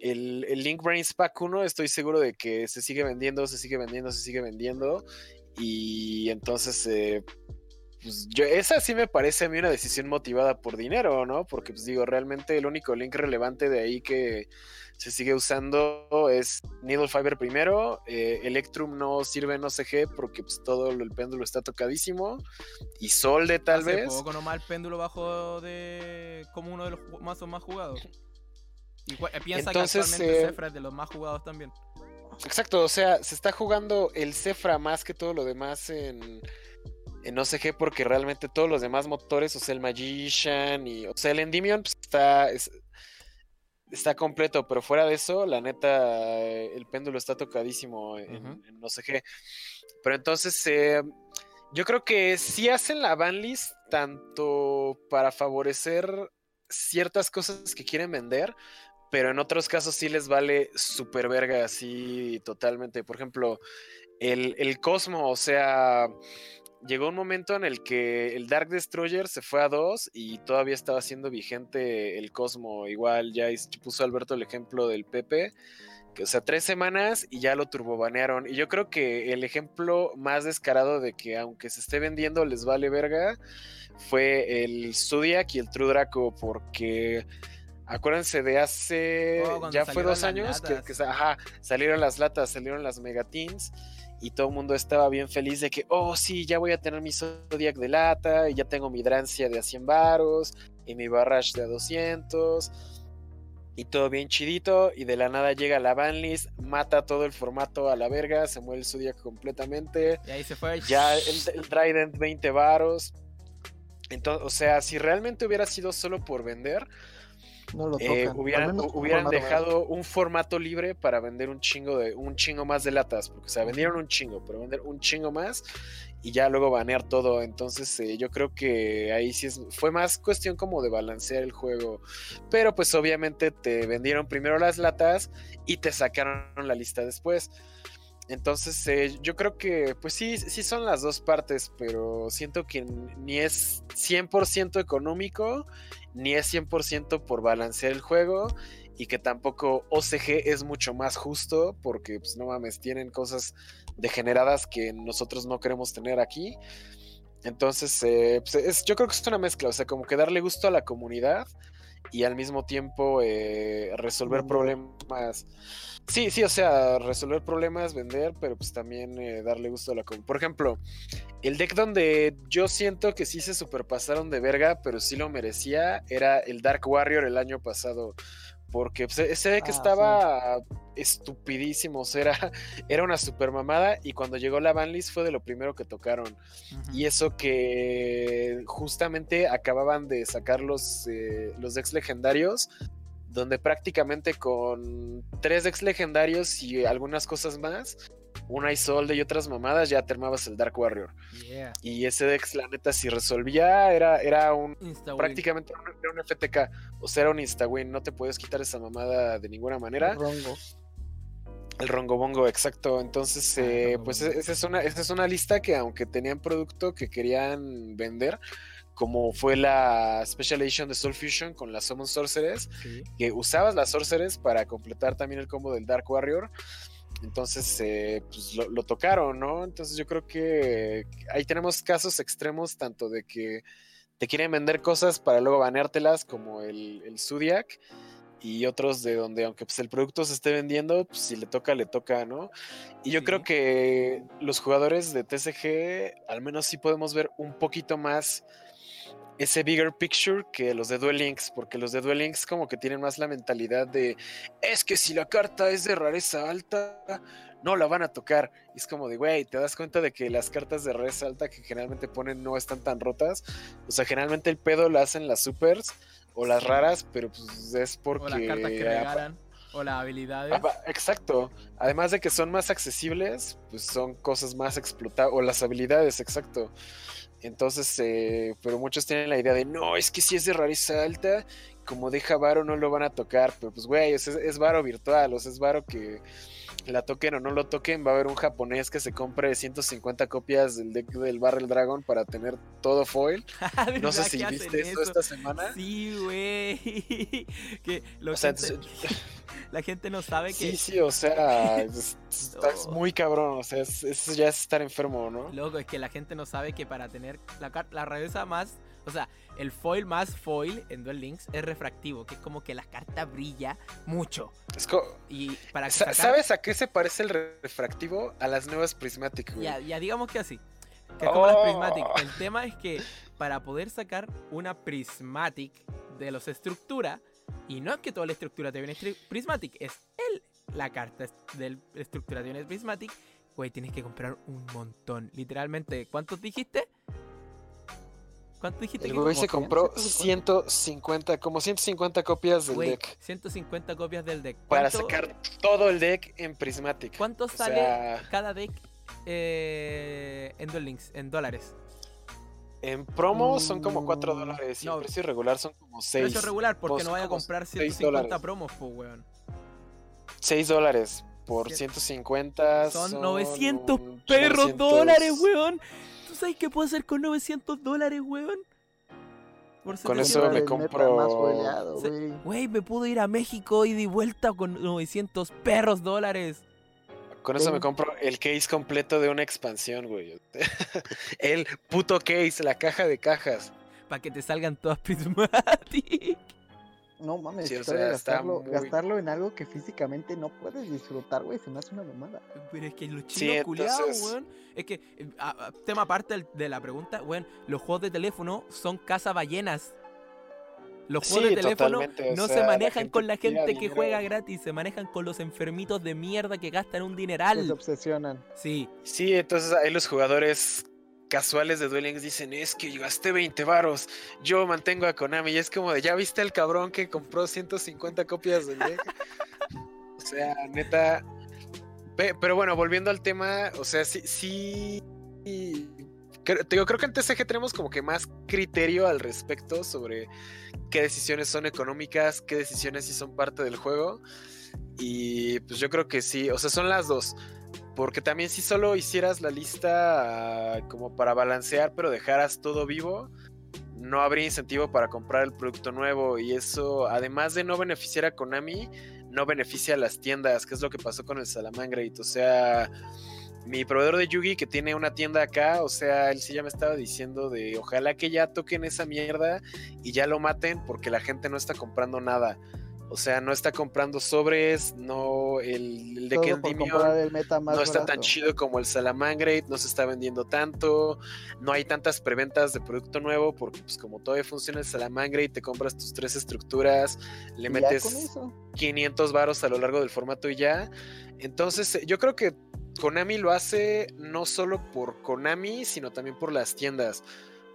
S2: el, el, Link Brains Pack 1 estoy seguro de que se sigue vendiendo, se sigue vendiendo, se sigue vendiendo. Y entonces, eh, pues yo, esa sí me parece a mí una decisión motivada por dinero, ¿no? Porque, pues digo, realmente el único link relevante de ahí que se sigue usando es Needle Fiber primero. Eh, Electrum no sirve en OCG porque pues, todo el péndulo está tocadísimo. Y Solde, tal Hace vez.
S1: poco nomás el péndulo bajo de como uno de los mazos más jugados. Y eh, piensa Entonces, que actualmente es de los más jugados también.
S2: Exacto, o sea, se está jugando el Cefra más que todo lo demás en, en OCG porque realmente todos los demás motores, o sea, el Magician y, o sea, el Endymion pues, está, está completo, pero fuera de eso, la neta, el péndulo está tocadísimo en, OCG. Pero entonces, eh, yo creo que si hacen la banlist tanto para favorecer ciertas cosas que quieren vender, pero en otros casos sí les vale super verga así totalmente. Por ejemplo, el, el, Cosmo, o sea, llegó un momento en el que el Dark Destroyer se fue a dos y todavía estaba siendo vigente el Cosmo. Igual ya puso Alberto el ejemplo del Pepe. Que, o sea, tres semanas y ya lo turbobanearon. Y yo creo que el ejemplo más descarado de que aunque se esté vendiendo les vale verga fue el Zodiac y el True Draco porque Acuérdense de hace. Oh, ya fue dos años que, salieron las latas, salieron las megatins. Y todo el mundo estaba bien feliz de que, oh, sí, ya voy a tener mi Zodiac de lata. Y ya tengo mi Drancia de a 100 varos. Y mi Barrage de a 200. Y todo bien chidito. Y de la nada llega la banlist, mata todo el formato a la verga. Se muere el Zodiac completamente.
S1: Y ahí se fue.
S2: Ya el, el Trident 20 varos. Entonces, o sea, si realmente hubiera sido solo por vender eh, hubieran, dejado un formato libre para vender un chingo de un chingo más de latas, porque o sea, vendieron un chingo, pero vender un chingo más y ya luego banear todo. Entonces, eh, yo creo que ahí sí es, fue más cuestión como de balancear el juego. Pero pues obviamente te vendieron primero las latas y te sacaron la lista después. Entonces, eh, yo creo que, pues sí, sí son las dos partes, pero siento que ni es 100% económico ni es 100% por balancear el juego y que tampoco OCG es mucho más justo porque pues no mames, tienen cosas degeneradas que nosotros no queremos tener aquí. Entonces, eh, pues, es, yo creo que es una mezcla, o sea, como que darle gusto a la comunidad y al mismo tiempo eh, resolver problemas. Sí, sí, o sea, resolver problemas, vender, pero pues también eh, darle gusto a la comunidad. Por ejemplo, el deck donde yo siento que sí se superpasaron de verga, pero sí lo merecía, era el Dark Warrior el año pasado porque pues, ese deck ah, estaba estupidísimo, o sea, era, era, una super mamada y cuando llegó la banlist fue de lo primero que tocaron. Y eso que justamente acababan de sacar los, eh, los decks legendarios, donde prácticamente con tres decks legendarios y algunas cosas más, una Isolde y otras mamadas, ya terminabas el Dark Warrior. Y ese Dex, la neta, si resolvía, era, era un prácticamente un, un, FTK. O sea, era un insta-win. No te puedes quitar esa mamada de ninguna manera. El rongo. El rongo bongo, exacto. Entonces, ah, eh, pues esa es, una, esa es una lista que, aunque tenían producto que querían vender, como fue la Special Edition de Soul Fusion con las Summon Sorceress, que usabas las Sorceress para completar también el combo del Dark Warrior. Entonces, eh, pues lo, tocaron, ¿no? Entonces yo creo que ahí tenemos casos extremos, tanto de que te quieren vender cosas para luego baneártelas, como el, el Zodiac, y otros de donde, aunque pues, el producto se esté vendiendo, pues si le toca, le toca, ¿no? Y yo creo que los jugadores de TCG, al menos sí podemos ver un poquito más ese bigger picture que los de Duel Links, porque los de Duel Links como que tienen más la mentalidad de es que si la carta es de rareza alta, no la van a tocar. Y es como de, güey, te das cuenta de que las cartas de rareza alta que generalmente ponen no están tan rotas. O sea, generalmente el pedo lo hacen las supers o las raras, pero pues es porque... O las
S1: cartas que regalan. O las habilidades.
S2: Exacto. Además de que son más accesibles, pues son cosas más explotadas. O las habilidades, exacto. Entonces, eh, pero muchos tienen la idea de no, es que si es de rareza alta, como deja varo no lo van a tocar. Pero pues, güey, es, es varo virtual, o sea, es varo que la toquen o no lo toquen. Va a haber un japonés que se compre 150 copias del deck del Barrel Dragon para tener todo foil. no sé si viste eso? esta semana.
S1: Sí, güey. que lo o la gente no sabe que.
S2: Sí, sí, o sea, es, muy cabrón. O sea, eso ya es estar enfermo, ¿no?
S1: Loco, es que la gente no sabe que para tener la, la rareza más. O sea, el foil más foil en Duel Links es refractivo, que es como que la carta brilla mucho.
S2: y para ¿Sabes a qué se parece el refractivo? A las nuevas Prismatic, güey.
S1: Ya, ya digamos que así. Que es como las Prismatic. Oh. El tema es que para poder sacar una Prismatic de los estructura, y no es que toda la estructura te viene Prismatic, es el, la carta del estructura te viene Prismatic, güey, tienes que comprar un montón. Literalmente, ¿cuántos dijiste? ¿Cuánto dijiste?
S2: El güey se compró 150, como 150 copias del deck.
S1: 150 copias del deck.
S2: Para sacar todo el deck en Prismatic.
S1: ¿Cuánto sale cada deck eh, en Duel Links, en dólares?
S2: En promo son como 4 mm, dólares y en precio regular son como 6.
S1: Precio regular porque no vaya a comprar 150 promos, pues, weón.
S2: 6 dólares por 150.
S1: Son, 900 perros dólares, weón. ¿Tú sabes qué puedo hacer con 900 dólares, weón?
S2: con eso me compro.
S1: Güey, me puedo ir a México y de vuelta con 900 perros dólares.
S2: Con eso me compro el case completo de una expansión, güey. el puto case, la caja de cajas.
S1: Para que te salgan todas Prismatic.
S3: No mames, gastarlo, en algo que físicamente no puedes disfrutar, güey, se me hace una mamada.
S1: Pero es que lo chido sí, culiado, weón. Es que, eh, tema aparte de la pregunta, weón, los juegos de teléfono son casa ballenas. Los juegos de teléfono no se manejan con la gente que juega gratis, se manejan con los enfermitos de mierda que gastan un dineral.
S3: Se obsesionan.
S1: Sí.
S2: Sí, entonces ahí los jugadores casuales de Duel Links dicen, es que yo gasté 20 varos, yo mantengo a Konami. Y es como de, ¿ya viste el cabrón que compró 150 copias del deck? o sea, neta... Pero bueno, volviendo al tema, o sea, sí... sí creo, creo que en TCG tenemos como que más criterio al respecto sobre qué decisiones son económicas, qué decisiones sí son parte del juego. Y pues yo creo que sí, o sea, son las dos. Porque también si solo hicieras la lista ah, como para balancear, pero dejaras todo vivo, no habría incentivo para comprar el producto nuevo. Y eso, además de no beneficiar a Konami, no beneficia a las tiendas, que es lo que pasó con el Salamangreat. O sea, mi proveedor de Yugi que tiene una tienda acá, o sea, él sí ya me estaba diciendo de ojalá que ya toquen esa mierda y ya lo maten porque la gente no está comprando nada. O sea, no está comprando sobres, no el, el de Kendimion no está tan chido como el Salamangreat, no se está vendiendo tanto, no hay tantas preventas de producto nuevo porque pues como todavía funciona el Salamangreat, te compras tus tres estructuras, le metes 500 varos a lo largo del formato y ya. Entonces, yo creo que Konami lo hace no solo por Konami, sino también por las tiendas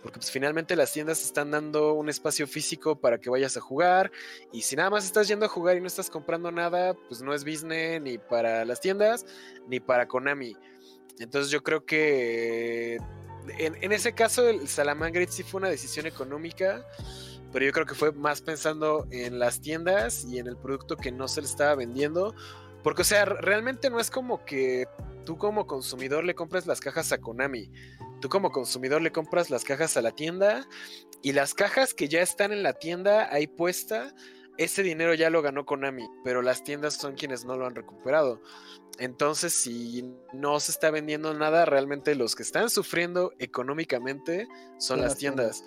S2: porque pues finalmente las tiendas están dando un espacio físico para que vayas a jugar y si nada más estás yendo a jugar y no estás comprando nada, pues no es business ni para las tiendas ni para Konami. Entonces yo creo que en, ese caso el Salamangreat sí fue una decisión económica, pero yo creo que fue más pensando en las tiendas y en el producto que no se le estaba vendiendo. Porque, o sea, realmente no es como que tú como consumidor le compres las cajas a Konami. Tú como consumidor le compras las cajas a la tienda y las cajas que ya están en la tienda ahí puesta, ese dinero ya lo ganó Konami, pero las tiendas son quienes no lo han recuperado. Entonces, si no se está vendiendo nada, realmente los que están sufriendo económicamente son las tiendas.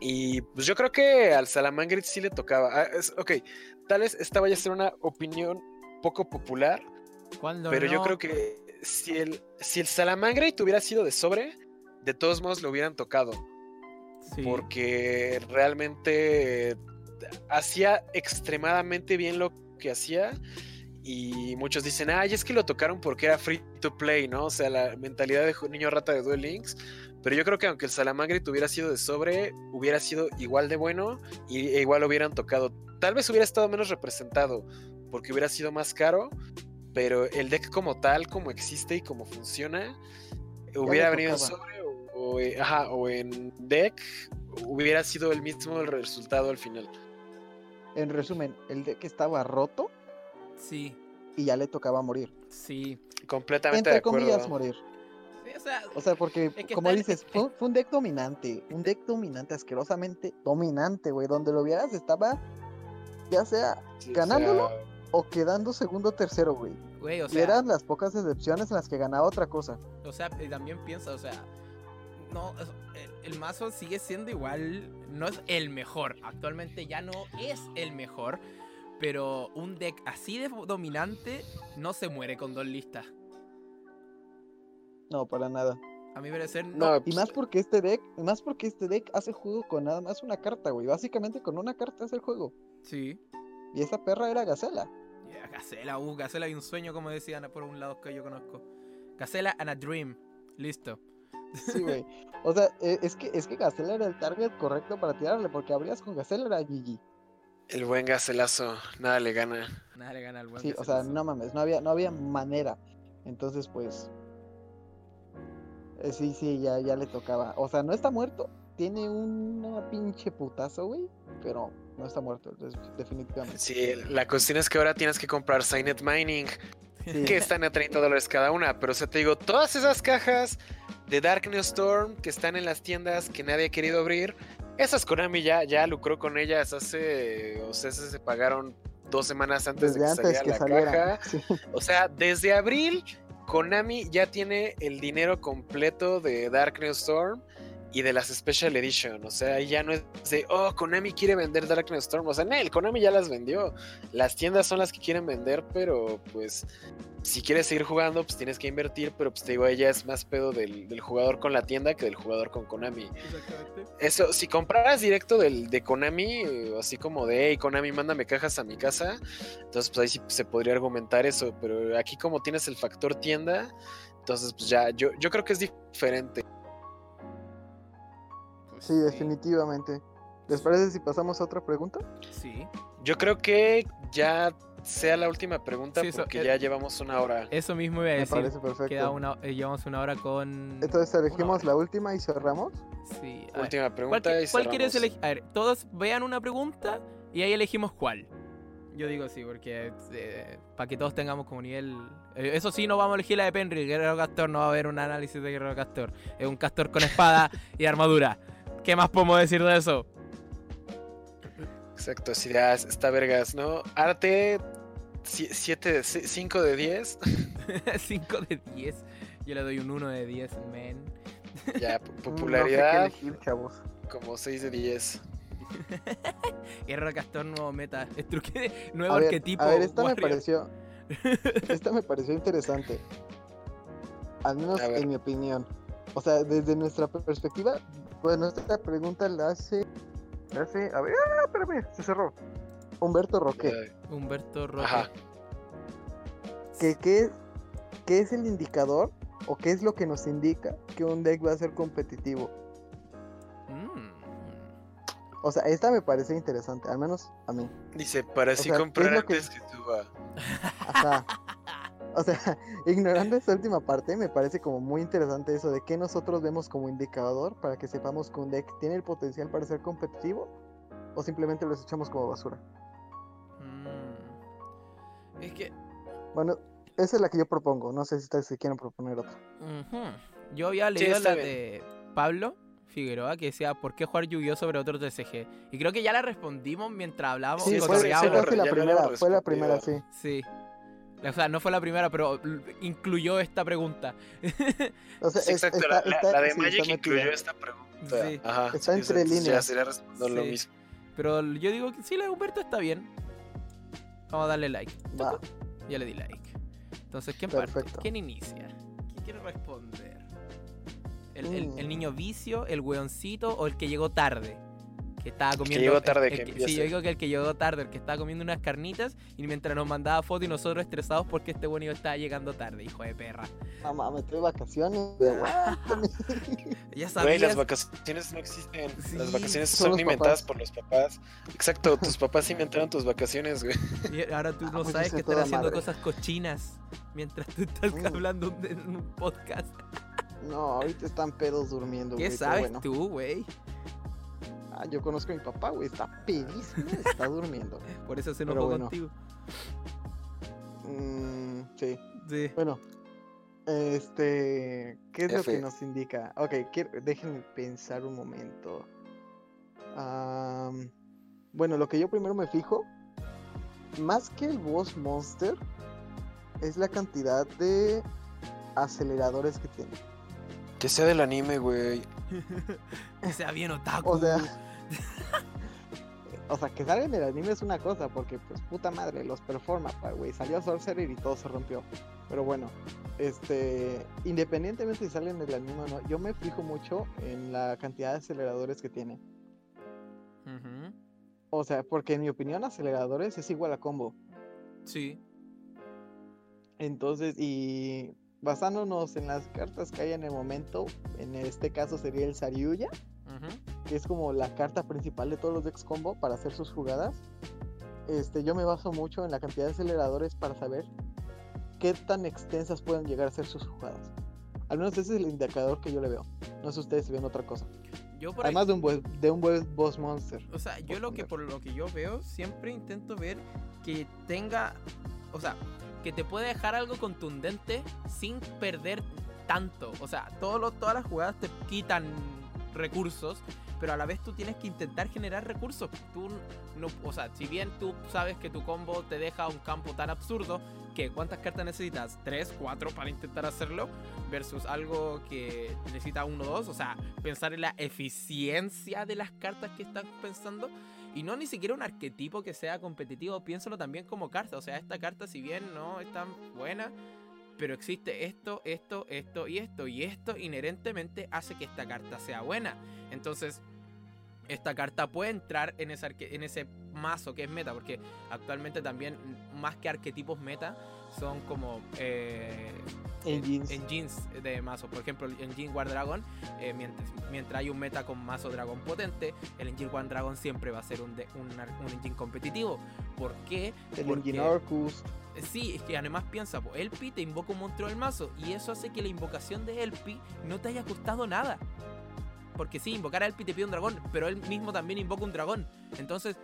S2: Y pues yo creo que al Salamangrit sí le tocaba. Ah, ok, tal vez esta vaya a ser una opinión poco popular. Pero yo creo que si el, si el Salamangre hubiera sido de sobre, de todos modos lo hubieran tocado. Porque realmente hacía extremadamente bien lo que hacía. Y muchos dicen, ay, es que lo tocaron porque era free to play, ¿no? O sea, la mentalidad de niño rata de Duel Links. Pero yo creo que aunque el Salamangre hubiera sido de sobre, hubiera sido igual de bueno y e igual lo hubieran tocado. Tal vez hubiera estado menos representado porque hubiera sido más caro, pero el deck como tal, como existe y como funciona, hubiera venido en sobre o, eh, o, en deck, hubiera sido el mismo el resultado al final.
S3: En resumen, el deck estaba roto.
S1: Sí.
S3: Y ya le tocaba morir.
S1: Sí.
S2: Completamente de acuerdo.
S3: comillas morir. o, sea, porque, como dices, fue, un deck dominante. Un deck dominante, asquerosamente dominante, güey. Donde lo vieras estaba, ya sea ganándolo o quedando segundo o tercero, güey. Güey, o sea. eran las pocas excepciones en las que ganaba otra cosa.
S1: O sea, y también piensa, o sea. No, el, mazo sigue siendo igual. No es el mejor. Actualmente ya no es el mejor. Pero un deck así de dominante no se muere con dos listas.
S3: No, para nada.
S1: A mi parecer
S3: no. y pues, más porque este deck, más porque este deck hace juego con nada más una carta, güey. Básicamente con una carta hace el juego.
S1: Sí.
S3: Y esa perra era Gacela.
S1: Gacela, uh, Gacela y un sueño, como decían por un lado que yo conozco. Gacela and a dream. Listo.
S3: Sí, güey. O sea, e, es que, es que Gacela era el target correcto para tirarle, porque abrías con Gacela era GG.
S2: El buen Gacelazo, nada le gana.
S1: Nada le gana al buen
S3: Sí, o sea, no mames, no había, no había manera. Entonces, pues. Eh, sí, sí, ya, ya le tocaba. O sea, no está muerto. Tiene una pinche putazo, güey. Pero no está muerto, definitivamente.
S2: Sí, la cuestión es que ahora tienes que comprar Signet Mining, que están a 30 dólares cada una. Pero o sea, te digo, todas esas cajas de Darkness Storm que están en las tiendas que nadie ha querido abrir, esas Konami ya, ya lucró con ellas hace, o sea, se pagaron dos semanas antes de que saliera la caja. O sea, desde abril, Konami ya tiene el dinero completo de Darkness Storm y de las Special Edition. O sea, ya no es de, oh, Konami quiere vender Darkness Storm. O sea, no, el Konami ya las vendió. Las tiendas son las que quieren vender, pero pues si quieres seguir jugando, pues tienes que invertir. Pero pues te digo, ella es más pedo del, jugador con la tienda que del jugador con Konami. Exactamente. Eso, si compraras directo del, de Konami, así como de, hey, Konami, mándame cajas a mi casa, entonces pues ahí sí se podría argumentar eso. Pero aquí, como tienes el factor tienda, entonces pues ya, yo, yo creo que es diferente.
S3: Sí, definitivamente. ¿Les parece si pasamos a otra pregunta?
S1: Sí.
S2: Yo creo que ya sea la última pregunta porque eh, ya llevamos una hora.
S1: Eso mismo iba a decir. Me parece perfecto. una, eh, llevamos una hora con.
S3: Entonces elegimos la última y cerramos.
S2: Sí. Última pregunta ¿Cuál,
S1: y ¿cuál quieres elegir? A ver, todos vean una pregunta y ahí elegimos cuál. Yo digo sí, porque eh, para que todos tengamos como nivel. eso sí, no vamos a elegir la de Penry. Guerrero Castor no va a haber un análisis de Guerrero Castor. Es un Castor con espada y armadura. ¿Qué más podemos decir de eso?
S2: Exacto, si ya está vergas, ¿no? Arte 7 5 de 10.
S1: 5 de 10. Yo le doy un 1 de 10, men.
S2: Ya,
S3: Mm,
S2: popularidad
S3: No sé qué elegir, chavos.
S2: como 6 de 10.
S1: R Castor nuevo meta. Es truque nuevo
S3: A ver,
S1: arquetipo.
S3: a ver, esta me
S1: Warrior.
S3: pareció. Esta me pareció interesante. Al menos en mi opinión. O sea, desde nuestra perspectiva, bueno, esta pregunta la hace. La hace. A ver, ah, espérame, se cerró. Humberto Roque.
S1: Humberto Roque.
S2: Ajá.
S3: qué, qué es el indicador o qué es lo que nos indica que un deck va a ser competitivo.
S1: Mm.
S3: O sea, esta me parece interesante, al menos a mí.
S2: Dice, para así
S3: sea, ¿qué
S2: comprar
S3: es lo que-
S2: antes que suba.
S3: Ajá. O sea, ignorando esta última parte, me parece como muy interesante eso de que nosotros vemos como indicador para que sepamos que un deck tiene el potencial para ser competitivo o simplemente los echamos como basura.
S1: Mm. Es que
S3: Bueno, esa es la que yo propongo. No sé si ustedes se quieren proponer otra.
S1: Yo había leído la
S2: bien.
S1: de Pablo Figueroa que decía ¿por qué jugar Yu-Gi-Oh sobre otro TCG? Y creo que ya la respondimos mientras hablábamos
S3: Sí,
S2: sí,
S3: fue,
S2: sí,
S3: fue la primera, fue la primera, sí.
S1: Sí. O sea, no fue la primera, pero incluyó esta pregunta.
S3: O sea,
S2: Sí,
S3: es-
S2: exacto,
S3: está-
S2: la, la-
S3: está-
S2: la de
S3: sí,
S2: Magic incluyó esta pregunta.
S1: Sí.
S2: Ajá.
S3: Está entre
S2: entonces Ya
S3: líneas.
S2: sería responder lo mismo.
S1: Pero yo digo que sí, la de Humberto está bien. Vamos a darle like.
S3: Va.
S1: Ya le di like. Entonces, ¿quién parte? ¿Quién inicia? ¿Quién quiere responder? ¿El, el-
S3: Mm.
S1: el niño vicio, el weoncito o el que llegó tarde? Que estaba comiendo.
S2: llegó tarde,
S1: el
S2: que
S1: sí, yo digo que el que llegó tarde, el que estaba comiendo unas carnitas y mientras nos mandaba fotos y nosotros estresados porque este bueno estaba llegando tarde, hijo de perra.
S3: No mames, estoy de vacaciones. güey.
S1: Ya
S2: Güey,
S1: sabías.
S2: las vacaciones no existen.
S1: Sí,
S2: las vacaciones
S3: son
S2: son, inventadas
S3: papás.
S2: por los papás. Exacto, tus papás inventaron tus vacaciones, güey.
S1: Y ahora tú
S3: Ah,
S1: no
S3: pues
S1: sabes que están haciendo
S3: madre.
S1: cosas cochinas mientras tú estás
S3: Mm.
S1: hablando en un podcast.
S3: No, ahorita están pedos durmiendo,
S1: ¿Qué
S3: güey.
S1: sabes
S3: bueno.
S1: tú, güey?
S3: Ah, yo conozco a mi papá, güey. Está pedísimo, está durmiendo.
S1: Por eso se enojó
S3: bueno.
S1: contigo.
S3: Mm, sí.
S1: Sí.
S3: Bueno, este, ¿qué es lo que nos indica? Ok, quiero- déjenme pensar un momento. Bueno, lo que yo primero me fijo, más que el boss monster, es la cantidad de aceleradores que tiene.
S2: Que sea del anime, güey.
S1: Que sea bien otaku.
S3: O sea, o sea, que salga en el anime es una cosa, porque pues puta madre, los performa, güey. Salió Sorcerer y todo se rompió. Pero bueno, este, independientemente si sale en el anime o no, yo me fijo mucho en la cantidad de aceleradores que tiene. O sea, porque en mi opinión, aceleradores es igual a combo.
S1: Sí.
S3: Entonces, y basándonos en las cartas que hay en el momento, en este caso sería el Saryuya,
S1: Ujú.
S3: que es como la carta principal de todos los decks combo para hacer sus jugadas. Este, yo me baso mucho en la cantidad de aceleradores para saber qué tan extensas pueden llegar a ser sus jugadas. Al menos ese es el indicador que yo le veo. No sé ustedes si ven otra cosa.
S1: Yo por ahí-
S3: Además de un buen, de un buen boss monster.
S1: O sea, yo lo que por lo que yo veo, siempre intento ver que tenga, o sea, que te puede dejar algo contundente sin perder tanto. O sea, todo lo- todas las jugadas te quitan recursos, pero a la vez tú tienes que intentar generar recursos. Tú no, o sea, si bien tú sabes que tu combo te deja un campo tan absurdo, que cuántas cartas necesitas, tres, cuatro para intentar hacerlo, versus algo que necesita uno, dos, o sea, pensar en la eficiencia de las cartas que estás pensando. Y no ni siquiera un arquetipo que sea competitivo, piénsalo también como carta. O sea, esta carta, si bien no es tan buena, pero existe esto, esto, esto y esto. Y esto inherentemente hace que esta carta sea buena. Entonces, esta carta puede entrar en ese, en mazo que es meta, porque actualmente también, más que arquetipos meta, son como eh,
S3: Engines.
S1: engines de mazo. Por ejemplo, el Engine War Dragon, eh, mientras, mientras hay un meta con mazo dragón potente, el Engine War Dragon siempre va a ser un, de- un, un engine competitivo. ¿Por qué?
S3: el
S1: Porque-
S3: Engine Orcus.
S1: Sí, es que además piensa, po, Elpi te invoca un monstruo del mazo y eso hace que la invocación de Elpi no te haya costado nada. Porque sí, invocar a Elpi te pide un dragón, pero él mismo también invoca un dragón. Entonces,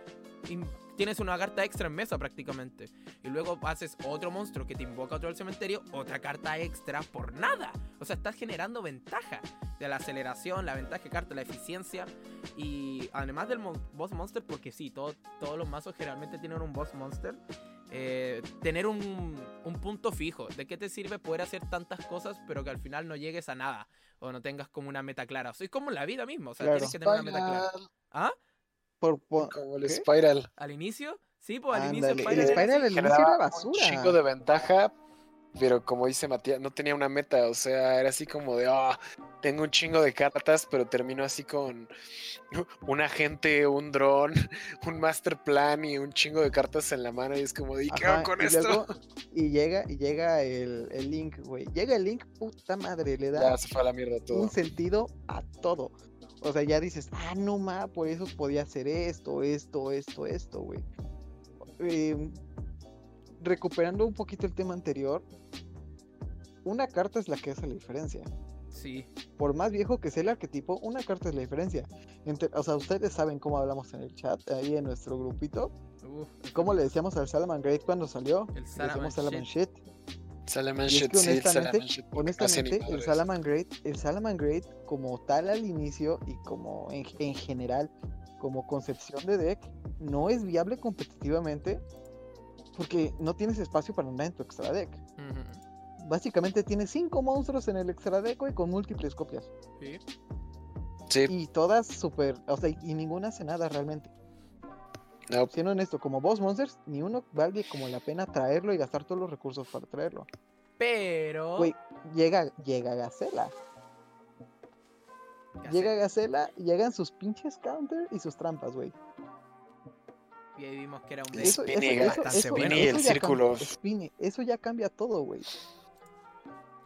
S1: tienes una carta extra en mesa prácticamente. Y luego haces otro monstruo que te invoca otro del cementerio, otra carta extra por nada. O sea, estás generando ventaja de la aceleración, la ventaja de carta, la eficiencia. Y además del boss monster, porque sí, todos los mazos generalmente tienen un boss monster. Eh, tener un, punto fijo. ¿De qué te sirve poder hacer tantas cosas, pero que al final no llegues a nada? O no tengas como una meta clara. O sea, es como la vida misma. O sea, tienes que tener una meta clara. ¿Ah?
S2: Como el Spiral.
S1: ¿Al inicio? Sí, pues al inicio
S3: Spiral. El Spiral al inicio era basura.
S2: Un chico de ventaja, pero como dice Matías, no tenía una meta, o sea, era así como de, oh, tengo un chingo de cartas, pero termino así con un agente, un dron, un master plan y un chingo de cartas en la mano y es como, ¿y qué hago con esto?
S3: y llega, y llega el, el Link, güey, llega el Link, puta madre, le da
S2: ya se fue a la mierda todo.
S3: un sentido a todo. O sea, ya dices, ah, no ma, por eso podía hacer esto, esto, esto, esto, güey. Em, recuperando un poquito el tema anterior, una carta es la que hace la diferencia.
S1: Sí.
S3: Por más viejo que sea el arquetipo, una carta es la diferencia. o sea, ustedes saben cómo hablamos en el chat, ahí en nuestro grupito. ¿Cómo le decíamos al Salaman Great cuando salió?
S1: El Salaman,
S3: Salaman Shit.
S2: Salaman Shit, sí,
S3: honestamente, honestamente el Salaman Great, el Salaman Great como tal al inicio y como en, en general, como concepción de deck, no es viable competitivamente porque no tienes espacio para andar en tu extra deck. Básicamente tienes cinco monstruos en el extra deck y con múltiples copias.
S1: Sí.
S2: sí.
S3: Y todas súper, o sea, y ninguna hace nada realmente. No. Siendo honesto, como Boss Monsters, ni uno vale como la pena traerlo y gastar todos los recursos para traerlo.
S1: Pero.
S3: Güey, llega, llega Gacela. Llega Gacela, llegan sus pinches counter y sus trampas, güey.
S1: Y ahí vimos que era un
S2: eso, el círculo.
S3: eso ya cambia todo, güey.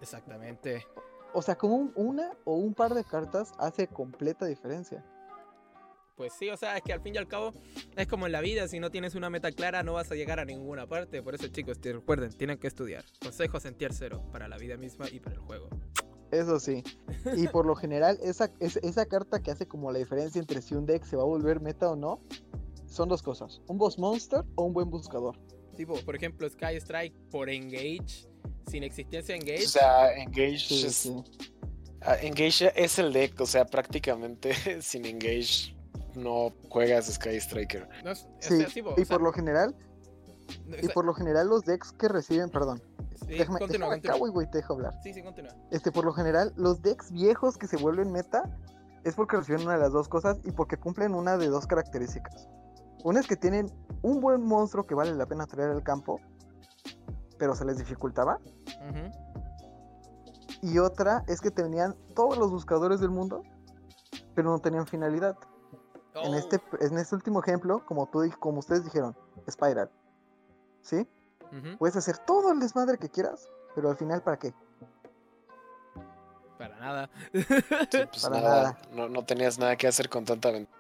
S1: Exactamente.
S3: O sea, como una o un par de cartas hace completa diferencia.
S1: Pues sí, o sea, es que al fin y al cabo es como en la vida, si no tienes una meta clara no vas a llegar a ninguna parte. Por eso chicos, recuerden, tienen que estudiar. Consejos en tier 0 para la vida misma y para el juego.
S3: Eso sí. Y por lo general, esa, esa carta que hace como la diferencia entre si un deck se va a volver meta o no, son dos cosas. Un boss monster o un buen buscador.
S1: Tipo, por ejemplo, Sky Strike por Engage, sin existencia Engage.
S2: O sea, Engage es... Ah, engage es el deck, o sea, prácticamente sin Engage no juegas Sky Striker.
S3: sí, y por lo general, y por lo general los decks que reciben, perdón, déjame, continúa, déjame güey, te dejo hablar.
S1: Sí, sí, continúa.
S3: Este, por lo general, los decks viejos que se vuelven meta es porque reciben una de las dos cosas y porque cumplen una de dos características. Una es que tienen un buen monstruo que vale la pena traer al campo, pero se les dificultaba. Y otra es que tenían todos los buscadores del mundo, pero no tenían finalidad. En, oh. este, en este último ejemplo, como, tú, como ustedes dijeron, Spiral. ¿Sí? Puedes hacer todo el desmadre que quieras, pero al final, ¿para qué?
S1: Para nada.
S2: Pues Para nada. No, tenías nada que hacer con tanta ventaja.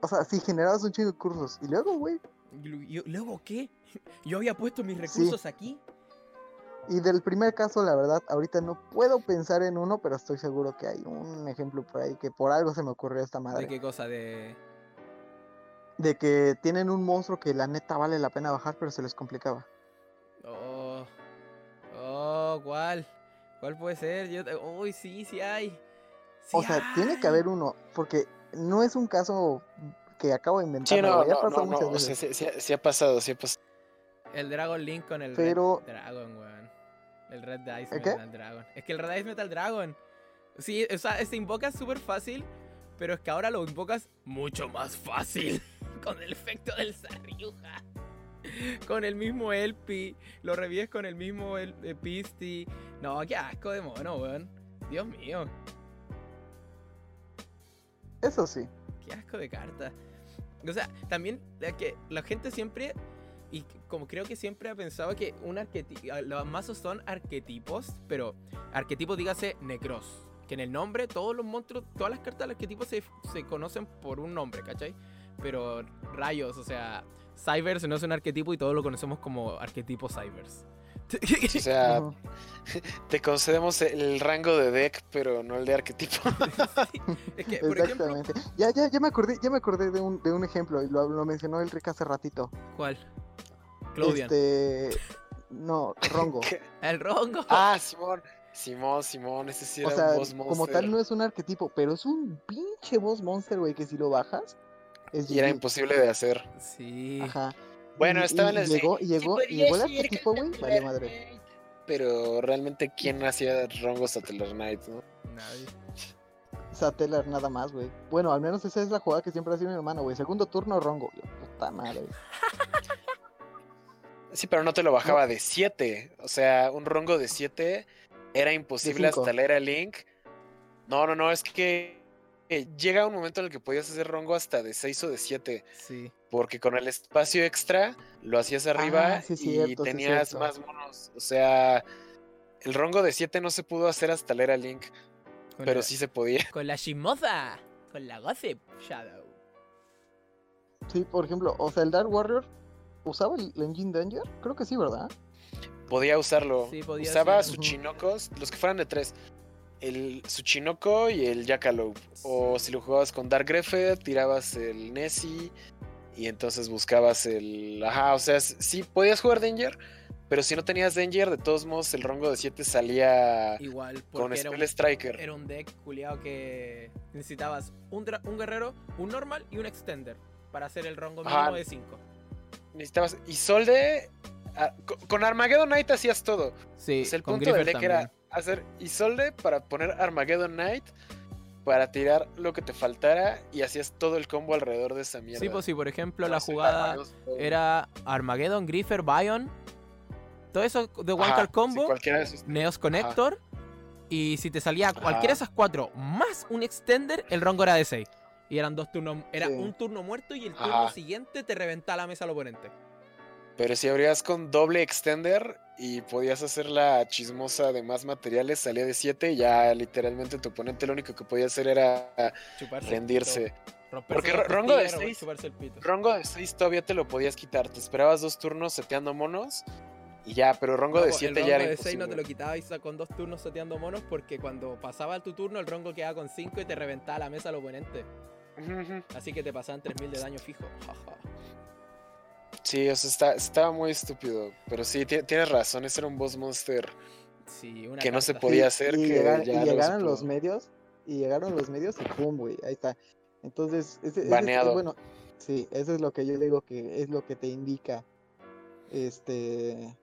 S3: O sea, si generabas un chingo de cursos. Y luego, güey.
S1: ¿Luego qué? Yo había puesto mis recursos aquí.
S3: Y del primer caso, la verdad, ahorita no puedo pensar en uno, pero estoy seguro que hay un ejemplo por ahí que por algo se me ocurrió esta madre.
S1: ¿De qué cosa? De.
S3: De que tienen un monstruo que la neta vale la pena bajar, pero se les complicaba.
S1: Oh. Oh, ¿cuál? ¿Cuál puede ser? Yo. Uy, sí, sí hay.
S3: o sea, tiene que haber uno, porque no es un caso que acabo de inventar. Sí, no, no,
S2: pasado no, no. sí, sí, ha pasado, sí ha pasado.
S1: El Dragon Link con el
S3: Pero...
S1: Dragon, weón. El Red Dice Metal Dragon. Es que el Red Dice Metal Dragon. Sí, o sea, se invoca súper fácil, pero es que ahora lo invocas mucho más fácil. con el efecto del Sarriuja. con el mismo Elpi. Lo revives con el mismo El eh, Pisti. No, qué asco de mono, weón. Dios mío.
S3: Eso sí.
S1: Qué asco de carta. O sea, también que la gente siempre y como creo que siempre ha pensado que arquetipo, los mazos son arquetipos, pero arquetipos dígase necros. Que en el nombre todos los monstruos, todas las cartas del arquetipo se, se conocen por un nombre, ¿cachai? Pero rayos, o sea, Cybers no es un arquetipo y todos lo conocemos como arquetipo Cybers.
S2: O sea, te concedemos el rango de deck, pero no el de arquetipo.
S1: es que, por ejemplo,
S3: Exactamente. Ya, ya, ya me acordé, ya me acordé de un, de un ejemplo, y lo, lo mencionó el Rick hace ratito.
S1: ¿cuál? Claudian.
S3: Este. No, Rongo.
S1: El Rongo.
S2: ah, Simón. Simón, Simón, ese sí era
S3: o sea,
S2: un boss monster.
S3: como tal no es un arquetipo, pero es un pinche boss monster, güey, que si lo bajas, es
S2: Y era imposible de hacer.
S1: Sí.
S3: Ajá.
S2: Bueno,
S3: Y-
S2: estaba
S3: y
S2: en el
S3: llegó, y llegó, y llegó el arquetipo, güey, valió madre.
S2: Pero realmente, ¿quién hacía Rongo Satellar Knight, no?
S1: Nadie.
S3: Satellar nada más, güey. Bueno, al menos esa es la jugada que siempre ha sido mi hermano, güey. Segundo turno, Rongo. Yo, puta madre.
S2: Sí, pero no te lo bajaba de 7. O sea, un Rongo de 7 era imposible hasta leer a Link. No, no, no, es que eh, llega un momento en el que podías hacer Rongo hasta de 6 o de 7.
S1: Sí.
S2: Porque con el espacio extra lo hacías arriba
S3: Ah, sí,
S2: y
S3: sí,
S2: tenías más monos. O sea, el Rongo de 7 no se pudo hacer hasta leer a Link,
S1: Con
S2: pero
S1: la,
S2: sí se podía.
S1: Con la Shimoza. Con la Gossip Shadow.
S3: Sí, por ejemplo, o sea, el Dark Warrior usaba el Engine Danger. Creo que sí, ¿verdad?
S2: Podía usarlo.
S1: Sí, podía
S2: Usaba
S1: ser.
S2: sus chinocos, los que fueran de 3. El Suchinoco y el Jackalope. O si lo jugabas con Dark Greffer, tirabas el Nessie y entonces buscabas el. Ajá, o sea, sí podías jugar Danger, pero si no tenías Danger, de todos modos el rango de 7 salía
S1: Igual,
S2: con Spell
S1: un,
S2: Striker.
S1: era un deck culiado que necesitabas un, un guerrero, un normal y un extender para hacer el rango
S2: Ajá.
S1: mínimo de 5.
S2: Necesitabas. Isolde. ah, co- Con Armageddon Knight hacías todo.
S1: Sí,
S2: O sea, el
S1: con
S2: punto del era. Hacer Isolde para poner Armageddon Knight. Para tirar lo que te faltara y hacías todo el combo alrededor de esa mierda.
S1: Sí, pues sí, por ejemplo, la jugada
S2: Armageddon
S1: era Armageddon, Griffer, Bion. Todo eso de One Card
S2: sí,
S1: Combo,
S2: cualquiera de esos.
S1: Neos Connector. Y si te salía cualquiera de esas cuatro más un extender, el rango era de 6. Y eran dos turnos. Era
S3: Sí.
S1: un turno muerto y el turno
S2: Ajá.
S1: siguiente te reventaba la mesa al oponente.
S2: Pero si abrías con doble extender y podías hacer la chismosa de más materiales, salía de 7 y ya literalmente tu oponente lo único que podía hacer era
S1: Chuparse
S2: rendirse.
S1: pito,
S2: Porque
S1: las
S2: ro- rango de
S1: costillas,
S2: seis-
S1: chuparse el pito.
S2: Rongo de 6 todavía te lo podías quitar. Te esperabas dos turnos seteando monos y ya, pero Rongo de
S1: No,
S2: 7
S1: el
S2: ya era
S1: rongo de 6 no
S2: imposible.
S1: te lo quitabas con dos turnos seteando monos porque cuando pasaba tu turno el rongo quedaba con 5 y te reventaba la mesa al oponente. Así que te pasaban 3000 de daño fijo.
S2: Sí, o sea, está, estaba muy estúpido. Pero sí, ti- tienes razón, ese era un boss monster
S1: Sí, una
S2: que no se podía
S3: Sí,
S2: hacer.
S3: y,
S2: que
S3: llegar-
S2: ya
S3: y llegaron los medios, y llegaron los medios y pum, güey, ahí está. Entonces, ese, ese es-
S2: Baneado.
S3: bueno, sí, eso es lo que yo digo que es lo que te indica este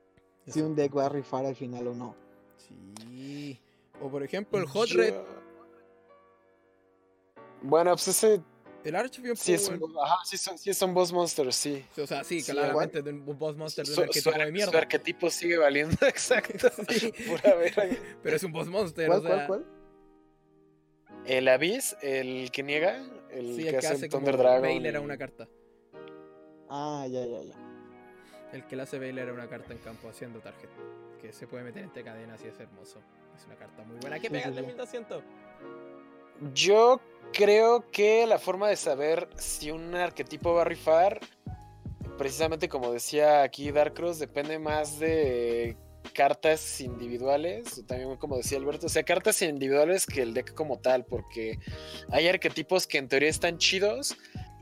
S3: si
S1: Eso.
S3: un deck va a rifar al final o no.
S1: Sí. O por ejemplo el Hot Red,
S2: Bueno, pues ese
S1: el Archfiend
S2: sí es un, ajá, sí son, sí son boss monsters, sí.
S1: O sea, sí,
S2: Sí,
S1: claramente de un boss monster de un
S2: Su, su
S1: arquetipo
S2: ar-
S1: de
S2: su
S1: mierda.
S2: arquetipo sigue valiendo, exacto.
S1: Sí.
S2: Pura verga.
S1: Pero es un boss monster,
S3: ¿Cuál,
S1: o sea.
S3: cuál, cuál?
S2: El Abyss, el que niega, el
S1: Sí,
S2: que
S1: el que
S2: hace
S1: hace como
S2: Thunder Dragon.
S1: Bailer a
S2: y-
S1: una carta.
S3: Ah, ya, ya, ya.
S1: El que le hace Bailer a una carta en campo haciendo target. Que se puede meter entre cadenas y es hermoso. Es una carta muy buena. ¿Qué
S3: Sí,
S1: pega
S3: sí,
S1: el de
S3: sí.
S1: 1200?
S2: Yo creo que la forma de saber si un arquetipo va a rifar, precisamente como decía aquí Darkross, depende más de cartas individuales, o también como decía Alberto, o sea, cartas individuales que el deck como tal, porque hay arquetipos que en teoría están chidos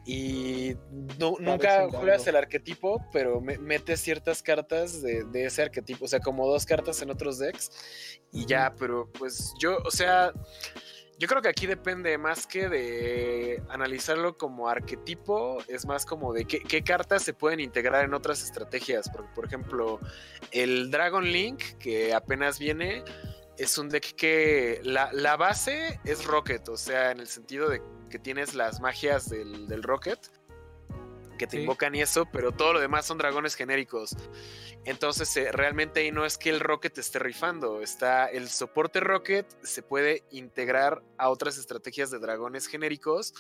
S2: y no- nunca juegas el arquetipo, pero me- metes ciertas cartas de, de ese arquetipo, o sea, como dos cartas en otros decks y ya, pero pues yo, o sea, yo creo que aquí depende más que de analizarlo como arquetipo, es más como de qué, cartas se pueden integrar en otras estrategias. Porque, por ejemplo, el Dragon Link, que apenas viene, es un deck que la, base es Rocket, o sea, en el sentido de que tienes las magias del Rocket, que te
S1: Sí.
S2: invocan y eso, pero todo lo demás son dragones genéricos. Entonces, eh, realmente ahí no es que el Rocket esté rifando, está el soporte Rocket, se puede integrar a otras estrategias de dragones genéricos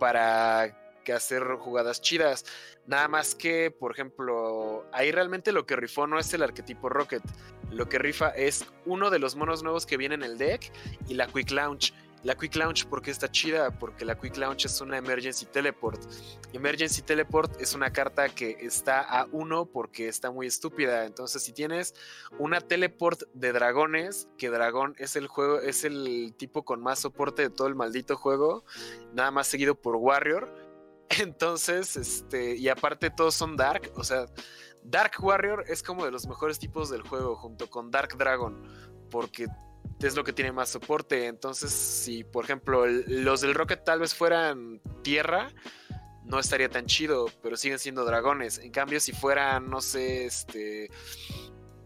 S2: para que hacer jugadas chidas. Nada más que, por ejemplo, ahí realmente lo que rifó no es el arquetipo Rocket, lo que rifa es uno de los monos nuevos que viene en el deck y la Quick Launch. La Quick Launch, porque está chida? Porque la Quick Launch es una Emergency Teleport. Emergency Teleport es una carta que está a uno porque está muy estúpida. Entonces, si tienes una Teleport de dragones, que dragón es el juego, es el tipo con más soporte de todo el maldito juego, nada más seguido por Warrior. Entonces, este, y aparte todos son Dark, o sea, Dark Warrior es como de los mejores tipos del juego junto con Dark Dragon, porque es lo que tiene más soporte. Entonces, si por ejemplo los del Rocket tal vez fueran tierra, no estaría tan chido, pero siguen siendo dragones. En cambio, si fueran, no sé, este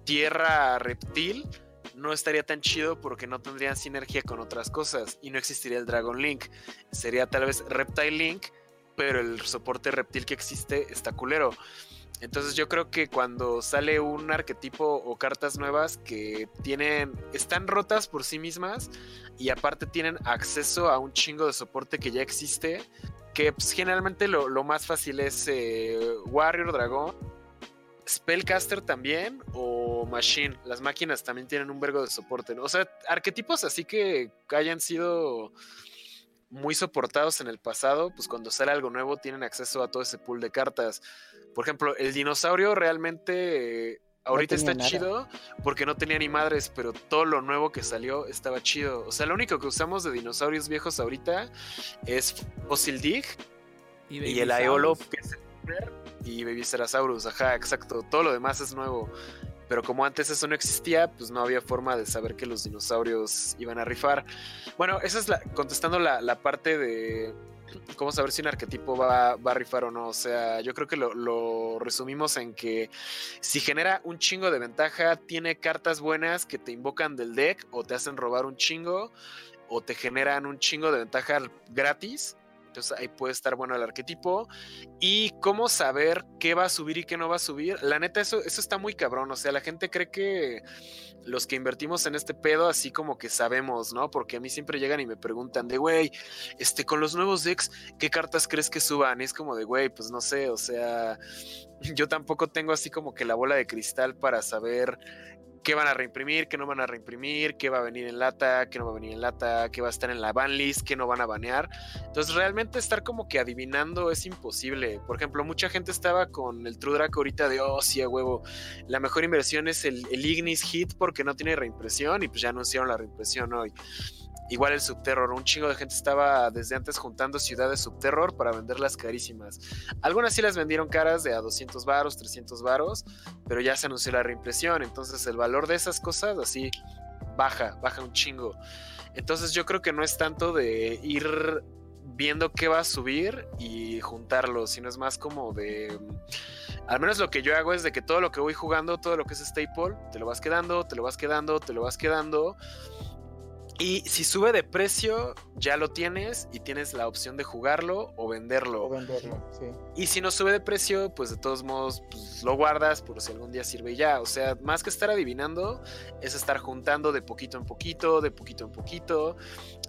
S2: tierra reptil, no estaría tan chido porque no tendrían sinergia con otras cosas y no existiría el Dragon Link. Sería tal vez Reptile Link, pero el soporte reptil que existe está culero. Entonces yo creo que cuando sale un arquetipo o cartas nuevas que tienen, están rotas por sí mismas y aparte tienen acceso a un chingo de soporte que ya existe, que pues, generalmente lo, más fácil es eh, Warrior Dragón, Spellcaster también o Machine. Las máquinas también tienen un vergo de soporte. O sea, arquetipos así que hayan sido muy soportados en el pasado, pues cuando sale algo nuevo tienen acceso a todo ese pool de cartas. Por ejemplo, el dinosaurio realmente ahorita está chido porque no tenía ni madres, pero todo lo nuevo que salió estaba chido. O sea, lo único que usamos de dinosaurios viejos ahorita es Fossil Dig y, el Aeolo, que es el y Baby Cerasaurus. Ajá, exacto. Todo lo demás es nuevo. Pero como antes eso no existía, pues no había forma de saber que los dinosaurios iban a rifar. Bueno, esa es la, contestando la, la parte de cómo saber si un arquetipo va, a rifar o no. O sea, yo creo que lo, resumimos en que si genera un chingo de ventaja, tiene cartas buenas que te invocan del deck o te hacen robar un chingo o te generan un chingo de ventaja gratis entonces ahí puede estar bueno el arquetipo. Y cómo saber qué va a subir y qué no va a subir. La neta, eso, eso está muy cabrón. O sea, la gente cree que los que invertimos en este pedo, así como que sabemos, ¿no? Porque a mí siempre llegan y me preguntan de, güey, este, con los nuevos decks, ¿qué cartas crees que suban? Y es como de, güey, pues no sé, o sea, yo tampoco tengo así como que la bola de cristal para saber qué van a reimprimir, qué no van a reimprimir, qué va a venir en lata, qué no va a venir en lata, qué va a estar en la ban list, qué no van a banear. Entonces, realmente estar como que adivinando es imposible. Por ejemplo, mucha gente estaba con el True Draco ahorita de, oh, sí, huevo, la mejor inversión es el, el Ignis Hit porque no tiene reimpresión y pues ya anunciaron la reimpresión hoy. Igual el Subterror, un chingo de gente estaba desde antes juntando ciudades Subterror para venderlas carísimas. Algunas sí las vendieron caras de a 200 varos, 300 varos, pero ya se anunció la reimpresión, entonces el valor de esas cosas así baja, baja un chingo. Entonces yo creo que no es tanto de ir viendo qué va a subir y juntarlo, sino es más como de... Al menos lo que yo hago es de que todo lo que voy jugando, todo lo que es staple, te lo vas quedando, te lo vas quedando, te lo vas quedando y si sube de precio, ya lo tienes y tienes la opción de jugarlo o venderlo.
S3: O venderlo, sí.
S2: Y si no sube de precio, pues de todos modos pues, lo guardas por si algún día sirve ya. O sea, más que estar adivinando, es estar juntando de poquito en poquito, de poquito en poquito.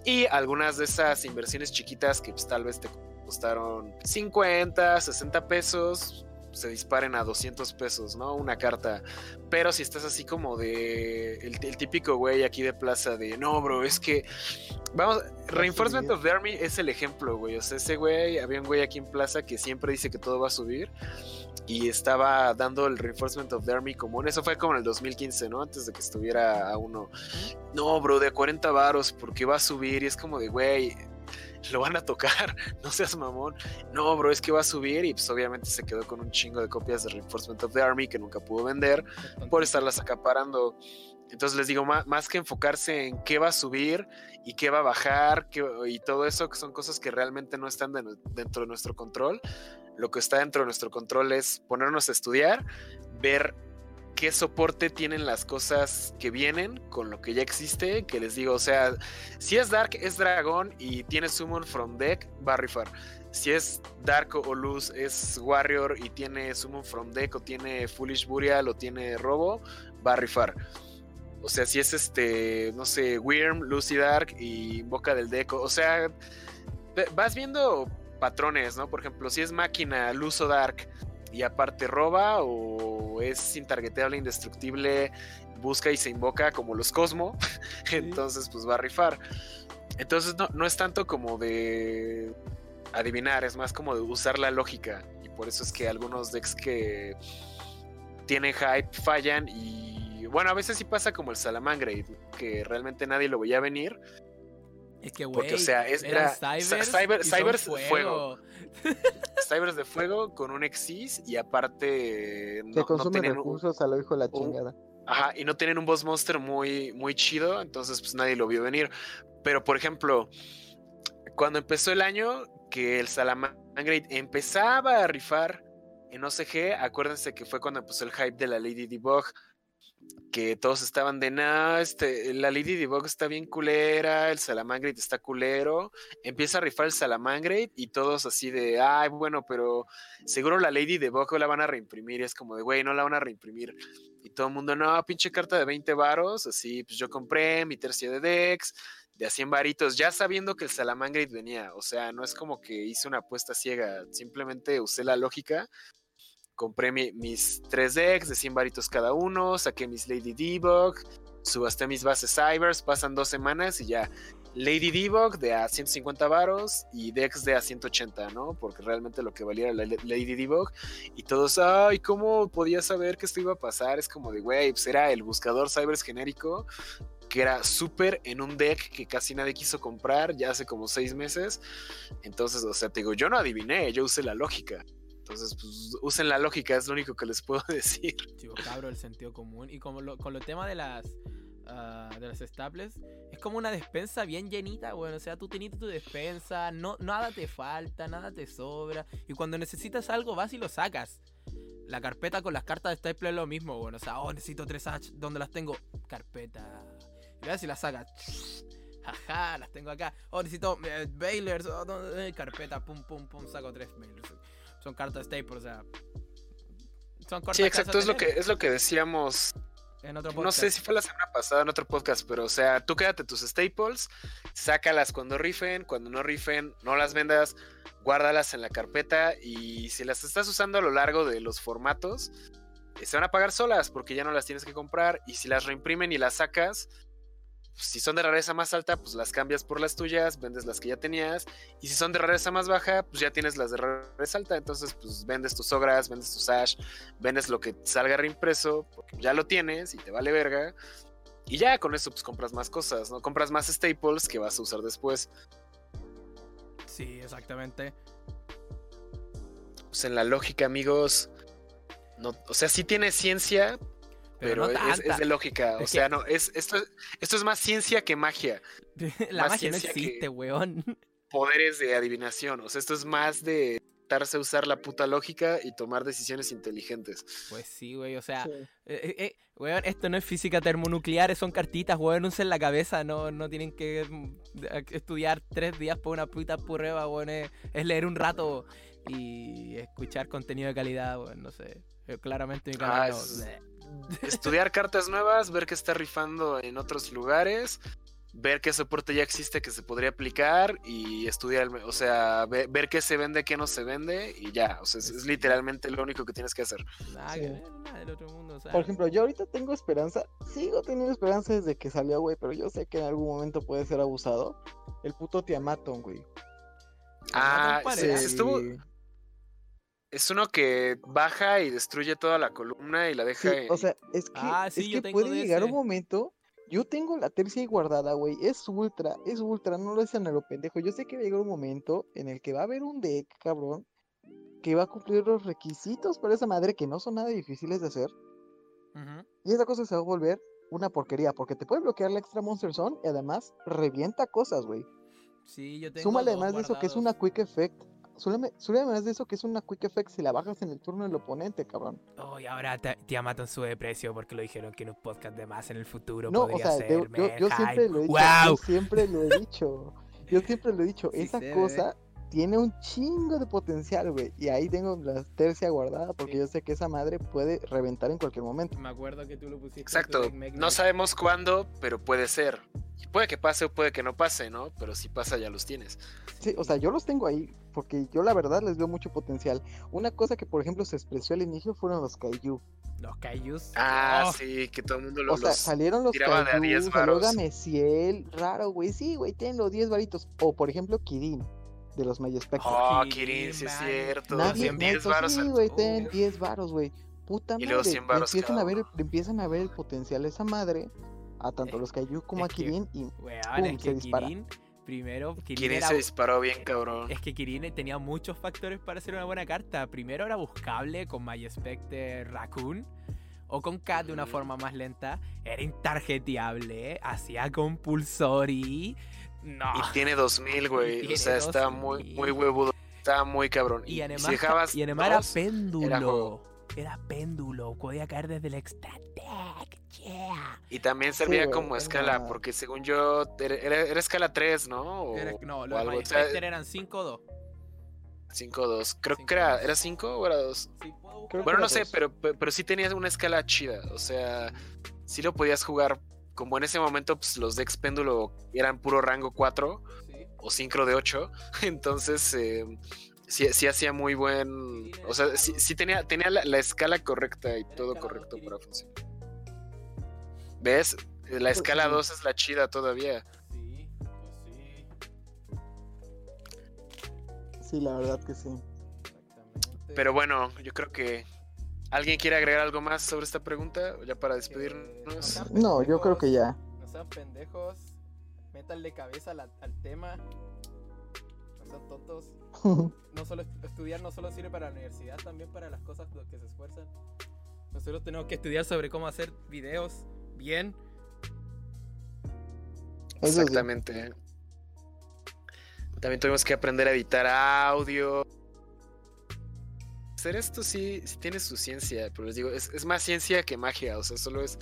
S2: Y algunas de esas inversiones chiquitas que pues, tal vez te costaron 50, 60 pesos, se disparen a 200 pesos, ¿no? Una carta. Pero si estás así como de el, típico güey aquí de plaza de, no, bro, es que, vamos, Reinforcement of the Army es el ejemplo, güey. O sea, ese güey, había un güey aquí en plaza que siempre dice que todo va a subir y estaba dando el Reinforcement of the Army común. Eso fue como en el 2015, ¿no? Antes de que estuviera a uno. No, bro, de 40 varos, porque va a subir. Y es como de, güey, lo van a tocar, no seas mamón. No, bro, es que va a subir y pues obviamente se quedó con un chingo de copias de Reinforcement of the Army que nunca pudo vender por estarlas acaparando. Entonces les digo, más, que enfocarse en qué va a subir y qué va a bajar y todo eso, que son cosas que realmente no están dentro de nuestro control, lo que está dentro de nuestro control es ponernos a estudiar, ver qué soporte tienen las cosas que vienen con lo que ya existe, que les digo, o sea, si es Dark es Dragón y tiene Summon from Deck, va a rifar. Si es Dark o Luz es Warrior y tiene Summon from Deck o tiene Foolish Burial o tiene Robo, va a rifar. O sea, si es este, no sé, Wyrm, Lucy Dark y Boca del Deco, o sea, vas viendo patrones, ¿no? Por ejemplo, si es máquina, Luz o Dark, y aparte roba o es intargeteable, indestructible, busca y se invoca como los Cosmo, entonces pues va a rifar. Entonces no, no es tanto como de adivinar, es más como de usar la lógica. Y por eso es que algunos decks que tienen hype fallan y bueno, a veces sí pasa como el Salamangre, que realmente nadie lo veía venir.
S1: Es que, güey,
S2: Porque, o sea, es, era
S1: cybers,
S2: cyber, cybers de fuego. Cybers de fuego con un Exis y aparte no,
S3: Que
S2: no
S3: consume
S2: tienen un-
S3: recursos a lo hijo de la
S2: un-
S3: chingada.
S2: Ajá, y no tienen un boss monster muy, muy chido, entonces pues nadie lo vio venir. Pero por ejemplo, cuando empezó el año, que el Salamangreat empezaba a rifar en OCG, acuérdense que fue cuando empezó el hype de la Lady Debug, que todos estaban de nada, este, la Lady Debug está bien culera, el Salamangreat está culero, empieza a rifar el Salamangreat y todos así de, ay, bueno, pero seguro la Lady Debug la van a reimprimir, y es como de, güey, no la van a reimprimir. Y todo el mundo, no, pinche carta de 20 varos, así, pues yo compré mi tercia de Dex, de a 100 varitos, ya sabiendo que el Salamangreat venía, o sea, no es como que hice una apuesta ciega, simplemente usé la lógica, compré mi- mis tres decks de 100 varitos cada uno, saqué mis Lady Debug, subasté mis bases Cybers, pasan dos semanas y ya, Lady Debug de a 150 varos y Dex de a 180, ¿no? Porque realmente lo que valía era la Lady Debug y todos, ay, ¿cómo podía saber que esto iba a pasar? Es como de, güey, pues era el buscador Cybers genérico que era súper en un deck que casi nadie quiso comprar ya hace como seis meses. Entonces, o sea, te digo, yo no adiviné, yo usé la lógica. Entonces, pues usen la lógica, es lo único que les puedo decir.
S1: Chico, cabro, el sentido común. Y como lo, con lo tema de las ah, de las staples, es como una despensa bien llenita, bueno. O sea, tú tenés tu despensa, no, nada te falta, nada te sobra. Y cuando necesitas algo, vas y lo sacas. La carpeta con las cartas de staple es lo mismo, bueno. O sea, oh, necesito tres H, ¿dónde las tengo? Carpeta. Y y las sacas. Jaja, las tengo acá. Oh, necesito eh, Bailers. oh. Eh, carpeta, pum, pum, pum, saco tres Bailers. Son cartas staple, o sea. Son cartas
S2: Sí, exacto, es lo que, es lo que decíamos
S1: en otro
S2: No sé si fue la semana pasada en otro podcast, pero o sea, tú quédate tus staples, sácalas cuando rifen, cuando no rifen, no las vendas, guárdalas en la carpeta y si las estás usando a lo largo de los formatos, eh, se van a pagar solas porque ya no las tienes que comprar y si las reimprimen y las sacas, pues, si son de rareza más alta, pues las cambias por las tuyas, vendes las que ya tenías y si son de rareza más baja, pues ya tienes las de rareza alta, entonces pues vendes tus ogras, vendes tus ash, vendes lo que salga reimpreso, porque ya lo tienes y te vale verga. Y ya con eso pues compras más cosas, ¿no? Compras más staples que vas a usar después.
S1: Sí, exactamente.
S2: Pues en la lógica, amigos, no, o sea, sí tiene ciencia,
S1: Pero,
S2: pero,
S1: no
S2: es, de lógica. O sea, no, es, esto, esto es más ciencia que magia.
S1: La
S2: más
S1: magia no existe, weón.
S2: Poderes de adivinación. O sea, esto es más de darse a usar la puta lógica y tomar decisiones inteligentes.
S1: Pues sí, güey, o sea,
S3: Sí.
S1: eh, eh, eh, weón, esto no es física termonuclear, son cartitas, weón, usen la cabeza, no, no tienen que mm, estudiar tres días por una puta prueba, weón, es, es leer un rato y escuchar contenido de calidad, weón, no sé. Claramente mi canal
S2: Ah,
S1: no-
S2: es-. Estudiar cartas nuevas, ver qué está rifando en otros lugares, ver qué soporte ya existe que se podría aplicar y estudiar, o sea, ve- ver qué se vende, qué no se vende y ya, o sea, es, es literalmente lo único que tienes que hacer.
S1: Nada
S3: Sí.
S1: que ver, nada del otro mundo, o sea.
S3: Por ejemplo, yo ahorita tengo esperanza, sigo teniendo esperanza desde que salió, güey, pero yo sé que en algún momento puede ser abusado. El puto Tiamaton, güey.
S2: Ah, se estuvo-
S3: Sí,
S2: es uno que baja y destruye toda la columna y la deja
S3: sí,
S2: en-
S3: o sea, es que,
S1: Ah, sí,
S3: es que puede
S1: de
S3: llegar un momento. Yo tengo la tercia ahí guardada, güey. Es ultra, es ultra, no lo hacen a lo pendejo. Yo sé que va a llegar un momento en el que va a haber un deck, cabrón, que va a cumplir los requisitos para esa madre que no son nada difíciles de hacer. Y esa cosa se va a volver una porquería, porque te puede bloquear la extra Monster Zone y además revienta cosas, güey.
S1: Sí, yo tengo
S3: Súmale además de eso que es una Quick Effect. Súmale además de eso que es una Quick Effect si la bajas en el turno del oponente, cabrón.
S1: Oh, y ahora te, Tiamat sube de precio porque lo dijeron que en un podcast de más en el futuro
S3: No, o
S1: podría
S3: sea,
S1: ser.
S3: yo, siempre lo he dicho.
S1: ¡Wow!
S3: Yo siempre lo he dicho. Yo siempre lo he dicho.
S1: Sí
S3: esa cosa tiene un chingo de potencial, güey. Y ahí tengo la tercia guardada porque yo sé que esa madre puede reventar en cualquier momento.
S1: Me acuerdo que tú lo pusiste.
S2: Exacto. No sabemos cuándo, pero puede ser. Y puede que pase o puede que no pase, ¿no? Pero si pasa ya los tienes.
S3: Sí, o sea, yo los tengo ahí porque yo la verdad les veo mucho potencial. Una cosa que por ejemplo se expresó al inicio fueron los Kaiju.
S1: Los Kaijus.
S2: Ah, oh. sí, que todo el mundo los
S3: O sea, salieron los Kaiju, salió Gameciel, raro, güey. Sí, güey, tienen los 10 varitos. O por ejemplo, Kirin de los Maya Spectre.
S2: Oh, Kirin, sí es cierto.
S3: Nadie, 10 varos. Sí, güey, ten 10 varos, güey. Puta
S2: y
S3: madre.
S2: Luego 100 varos
S3: empiezan, a ver, empiezan a ver el potencial de esa madre a tanto los Kaiju como a Kirin y
S1: weón, pum, es que se dispara. Kirin, primero, Kirin,
S2: Kirin
S1: era...
S2: se disparó bien, cabrón.
S1: Es que Kirin tenía muchos factores para hacer una buena carta. Primero era buscable con Maya Spectre Raccoon o con Cat de una forma más lenta. Era intargeteable, hacía compulsory. No.
S2: Y tiene 2000, güey. O sea, está muy, muy huevudo. Está muy cabrón.
S1: Y, además, si dejabas y además era péndulo. Era, péndulo. Podía caer desde el extra Yeah.
S2: Y también servía como escala, porque según yo, era, era, escala 3, ¿no?
S1: O, era, no, los de o sea, eran 5-2.
S2: 5-2. Creo que era, ¿era 5 o era 2? Sí, bueno, no sé, pero, pero sí tenías una escala chida. O sea, sí lo podías jugar como en ese momento pues, los decks péndulo eran puro rango 4 o sincro de 8, entonces eh, sí, hacía muy buen... o sea, sí, tenía, tenía la, escala correcta y todo correcto para funcionar. ¿Ves? La pues escala 2 es la chida todavía.
S1: Sí, pues sí.
S3: Sí, la verdad que sí.
S2: Pero bueno, yo creo que ¿Alguien quiere agregar algo más sobre esta pregunta? Ya para despedirnos.
S3: No, yo creo que ya.
S1: No sean pendejos. Métanle cabeza al, tema. No sean tontos. no solo estudiar no solo sirve para la universidad, también para las cosas que se esfuerzan. Nosotros tenemos que estudiar sobre cómo hacer videos bien.
S2: Exactamente. También tuvimos que aprender a editar audio hacer esto sí, sí tiene su ciencia, pero les digo, es, más ciencia que magia, o sea, solo es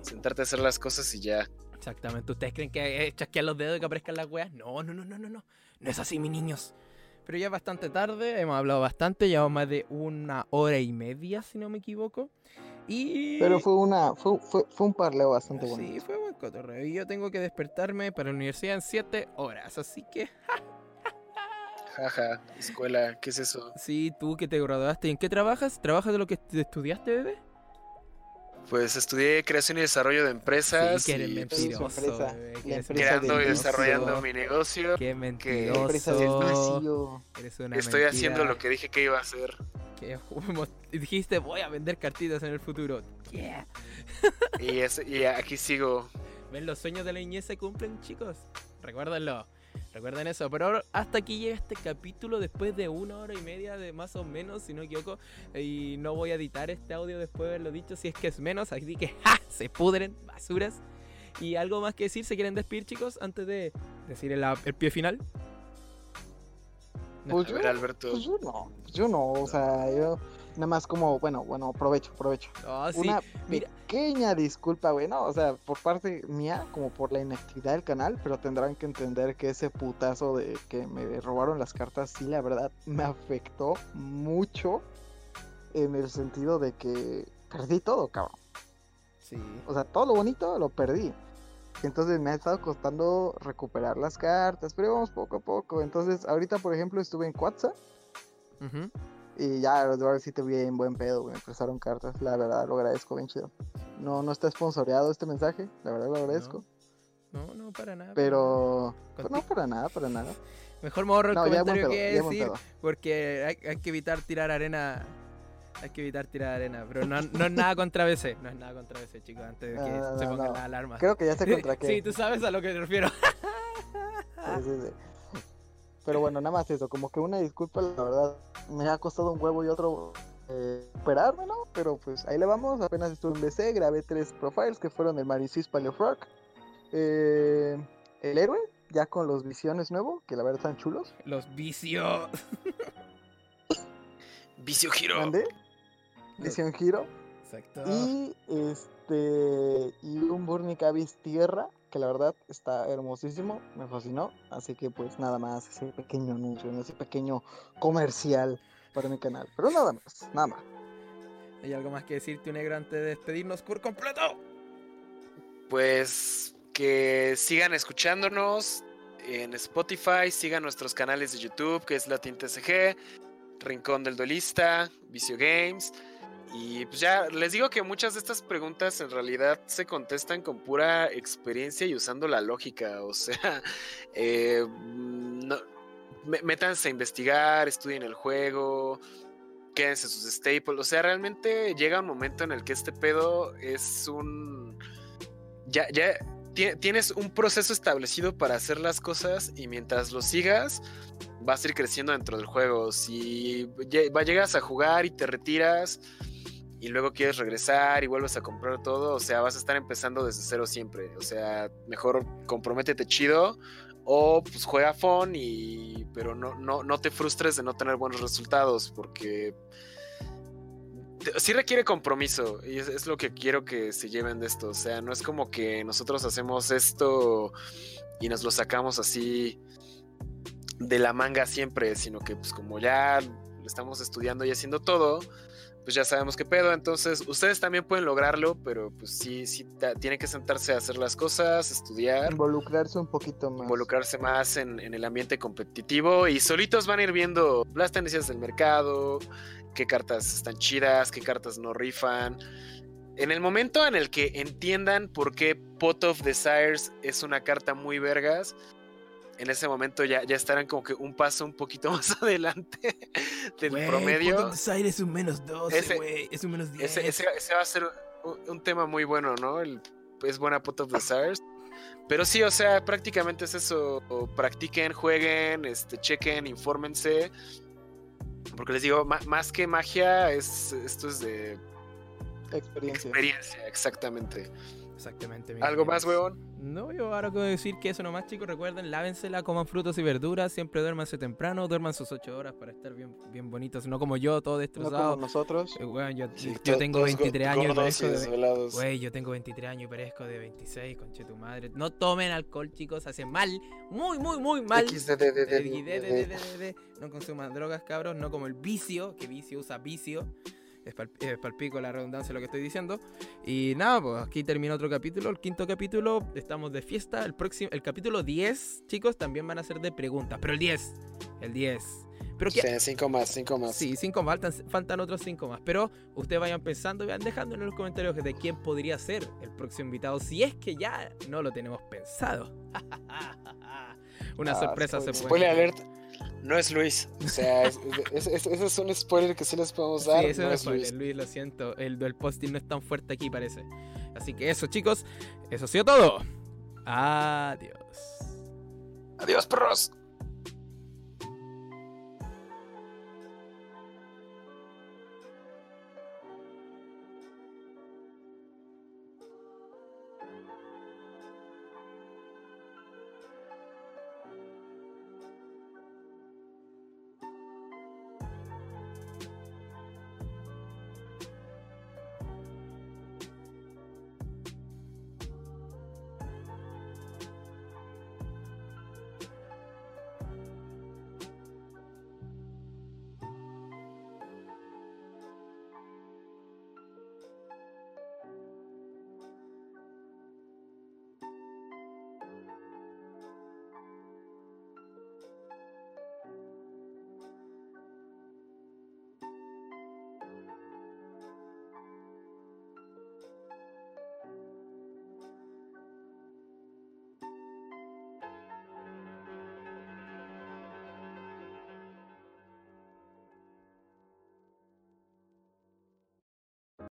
S2: sentarte a hacer las cosas y ya.
S1: Exactamente, ¿ustedes creen que chasquear los dedos y que aparezcan las weas? No, no, no, no, no, no, no es así, mis niños. Pero ya es bastante tarde, hemos hablado bastante, llevamos más de una hora y media, si no me equivoco. Y...
S3: Pero fue una fue, fue, fue un parleo bastante bueno.
S1: Sí, fue buen cotorreo. Y yo tengo que despertarme para la universidad en 7 horas, así que...
S2: Jaja, escuela, ¿qué es eso?
S1: Sí, tú que te graduaste. ¿En qué trabajas? ¿Trabajas de lo que estudiaste, bebé?
S2: Pues estudié creación y desarrollo de empresas.
S1: Sí, que eres mentiroso,
S2: Creando y desarrollando mi negocio.
S1: Qué mentiroso.
S2: Eres una Estoy haciendo lo que dije que iba a hacer.
S1: Que dijiste, voy a vender cartitas en el futuro. Yeah.
S2: y, y aquí sigo.
S1: ¿Ven? Los sueños de la niñez se cumplen, chicos. Recuérdenlo. Recuerden eso, pero hasta aquí llega este capítulo después de una hora y media de más o menos, si no me equivoco. Y no voy a editar este audio después de haberlo dicho, si es que es menos, así que ¡ja! Se pudren, basuras. Y algo más que decir, ¿se quieren despedir chicos? Antes de decir el, pie final.
S3: Pues,
S2: Alberto.
S3: pues yo no, yo no, o sea, yo Nada más como, bueno, bueno, provecho, provecho.
S1: Oh,
S3: Una pequeña disculpa, güey, no, o sea, por parte mía, como por la inactividad del canal, pero tendrán que entender que ese putazo de que me robaron las cartas, sí, la verdad, me afectó mucho en el sentido de que perdí todo, cabrón.
S1: Sí.
S3: O sea, todo lo bonito lo perdí. Entonces me ha estado costando recuperar las cartas, pero vamos poco a poco. Entonces, ahorita, por ejemplo, estuve en WhatsApp. Y ya, ahora sí te vi en buen pedo, Me prestaron cartas. La verdad, lo agradezco, bien chido. No, no está esponsoreado este mensaje. La verdad, lo agradezco.
S1: No, no, para nada.
S3: Pero. Pues no, para nada, para nada.
S1: Mejor me ahorro el comentario que decir. Porque hay, que evitar tirar arena. Hay que evitar tirar arena. Pero no, no es nada contra BC. No es nada contra BC, chicos. Antes de que se pongan las alarmas.
S3: Creo que ya sé contra qué.
S1: sí, tú sabes a lo que me refiero.
S3: sí, sí, sí. Pero bueno, nada más eso, como que una disculpa, la verdad, me ha costado un huevo y otro eh, operarme, ¿no? Pero pues ahí le vamos, apenas estuve en BC, grabé tres profiles que fueron el Maricis Paleofrog, eh, el héroe, ya con los visiones nuevos, que la verdad están chulos.
S1: Los vicios.
S2: Vicio Giro.
S3: ¿Dónde? Visión Giro.
S1: Exacto.
S3: Y este. Y un Burnicavis Tierra que la verdad está hermosísimo, me fascinó. Así que pues nada más ese pequeño anuncio, ese pequeño comercial para mi canal. Pero nada más, nada más.
S1: ¿Hay algo más que decirte, negro, antes de despedirnos por completo?
S2: Pues que sigan escuchándonos en Spotify, sigan nuestros canales de YouTube, que es Latin TCG, Rincón del Duelista, Vicio Games. Y pues ya les digo que muchas de estas preguntas en realidad se contestan con pura experiencia y usando la lógica. O sea, eh, no, métanse a investigar, estudien el juego, quédense sus staples. O sea, realmente llega un momento en el que este pedo es un. Ya, ya tienes un proceso establecido para hacer las cosas y mientras lo sigas, vas a ir creciendo dentro del juego. Si llegas a jugar y te retiras y luego quieres regresar y vuelves a comprar todo, o sea, vas a estar empezando desde cero siempre. O sea, mejor comprométete chido o pues juega phone y pero no, no, no te frustres de no tener buenos resultados porque sí requiere compromiso y es, lo que quiero que se lleven de esto. O sea, no es como que nosotros hacemos esto y nos lo sacamos así de la manga siempre, sino que pues como ya estamos estudiando y haciendo todo, pues ya sabemos qué pedo. Entonces, ustedes también pueden lograrlo, pero pues sí, sí, tienen que sentarse a hacer las cosas, estudiar.
S3: Involucrarse un poquito más.
S2: Involucrarse más en, el ambiente competitivo y solitos van a ir viendo las tendencias del mercado, qué cartas están chidas, qué cartas no rifan. En el momento en el que entiendan por qué Pot of Desires es una carta muy vergas, en ese momento ya, ya estarán como que un paso un poquito más adelante del promedio.
S1: es un menos 12, güey. Es un menos 10.
S2: Ese, va a ser un, tema muy bueno, ¿no? El, es buena Pot of Desires. Pero sí, o sea, prácticamente es eso. Practiquen, jueguen, este, chequen, infórmense. Porque les digo, más que magia, es, esto es de
S3: experiencia.
S2: Experiencia, exactamente.
S1: Exactamente.
S2: ¿Algo más, huevón?
S1: No, yo ahora quiero decir que eso nomás, chicos. Recuerden, lávensela, coman frutos y verduras. Siempre duérmanse temprano, duerman sus 8 horas para estar bien, bien bonitos. No como yo, todo destrozado.
S3: No como nosotros.
S1: Eh, yo, yo tengo 23 años y parezco de. Güey, yo tengo 23 años y parezco de 26, conche tu madre. No tomen alcohol, chicos. Hace mal. Muy, muy, muy mal. No consuman drogas, cabros. No como el vicio, que vicio usa vicio es palpico la redundancia lo que estoy diciendo. Y nada, pues aquí termina otro capítulo, el quinto capítulo, estamos de fiesta. El próximo, el capítulo 10, chicos, también van a ser de preguntas, pero el 10, el 10. Pero
S2: sí, 5 más, 5 más.
S1: Sí, 5 más, faltan, otros 5 más. Pero ustedes vayan pensando y vayan dejando en los comentarios de quién podría ser el próximo invitado, si es que ya no lo tenemos pensado. Una ah, sorpresa se puede.
S2: Spoiler alert no es Luis. O sea, ese es, un spoiler que sí les podemos dar. Sí, no es
S1: Luis. Luis. lo siento. El del posting no es tan fuerte aquí, parece. Así que eso, chicos. Eso ha sido todo. Adiós.
S2: Adiós, perros.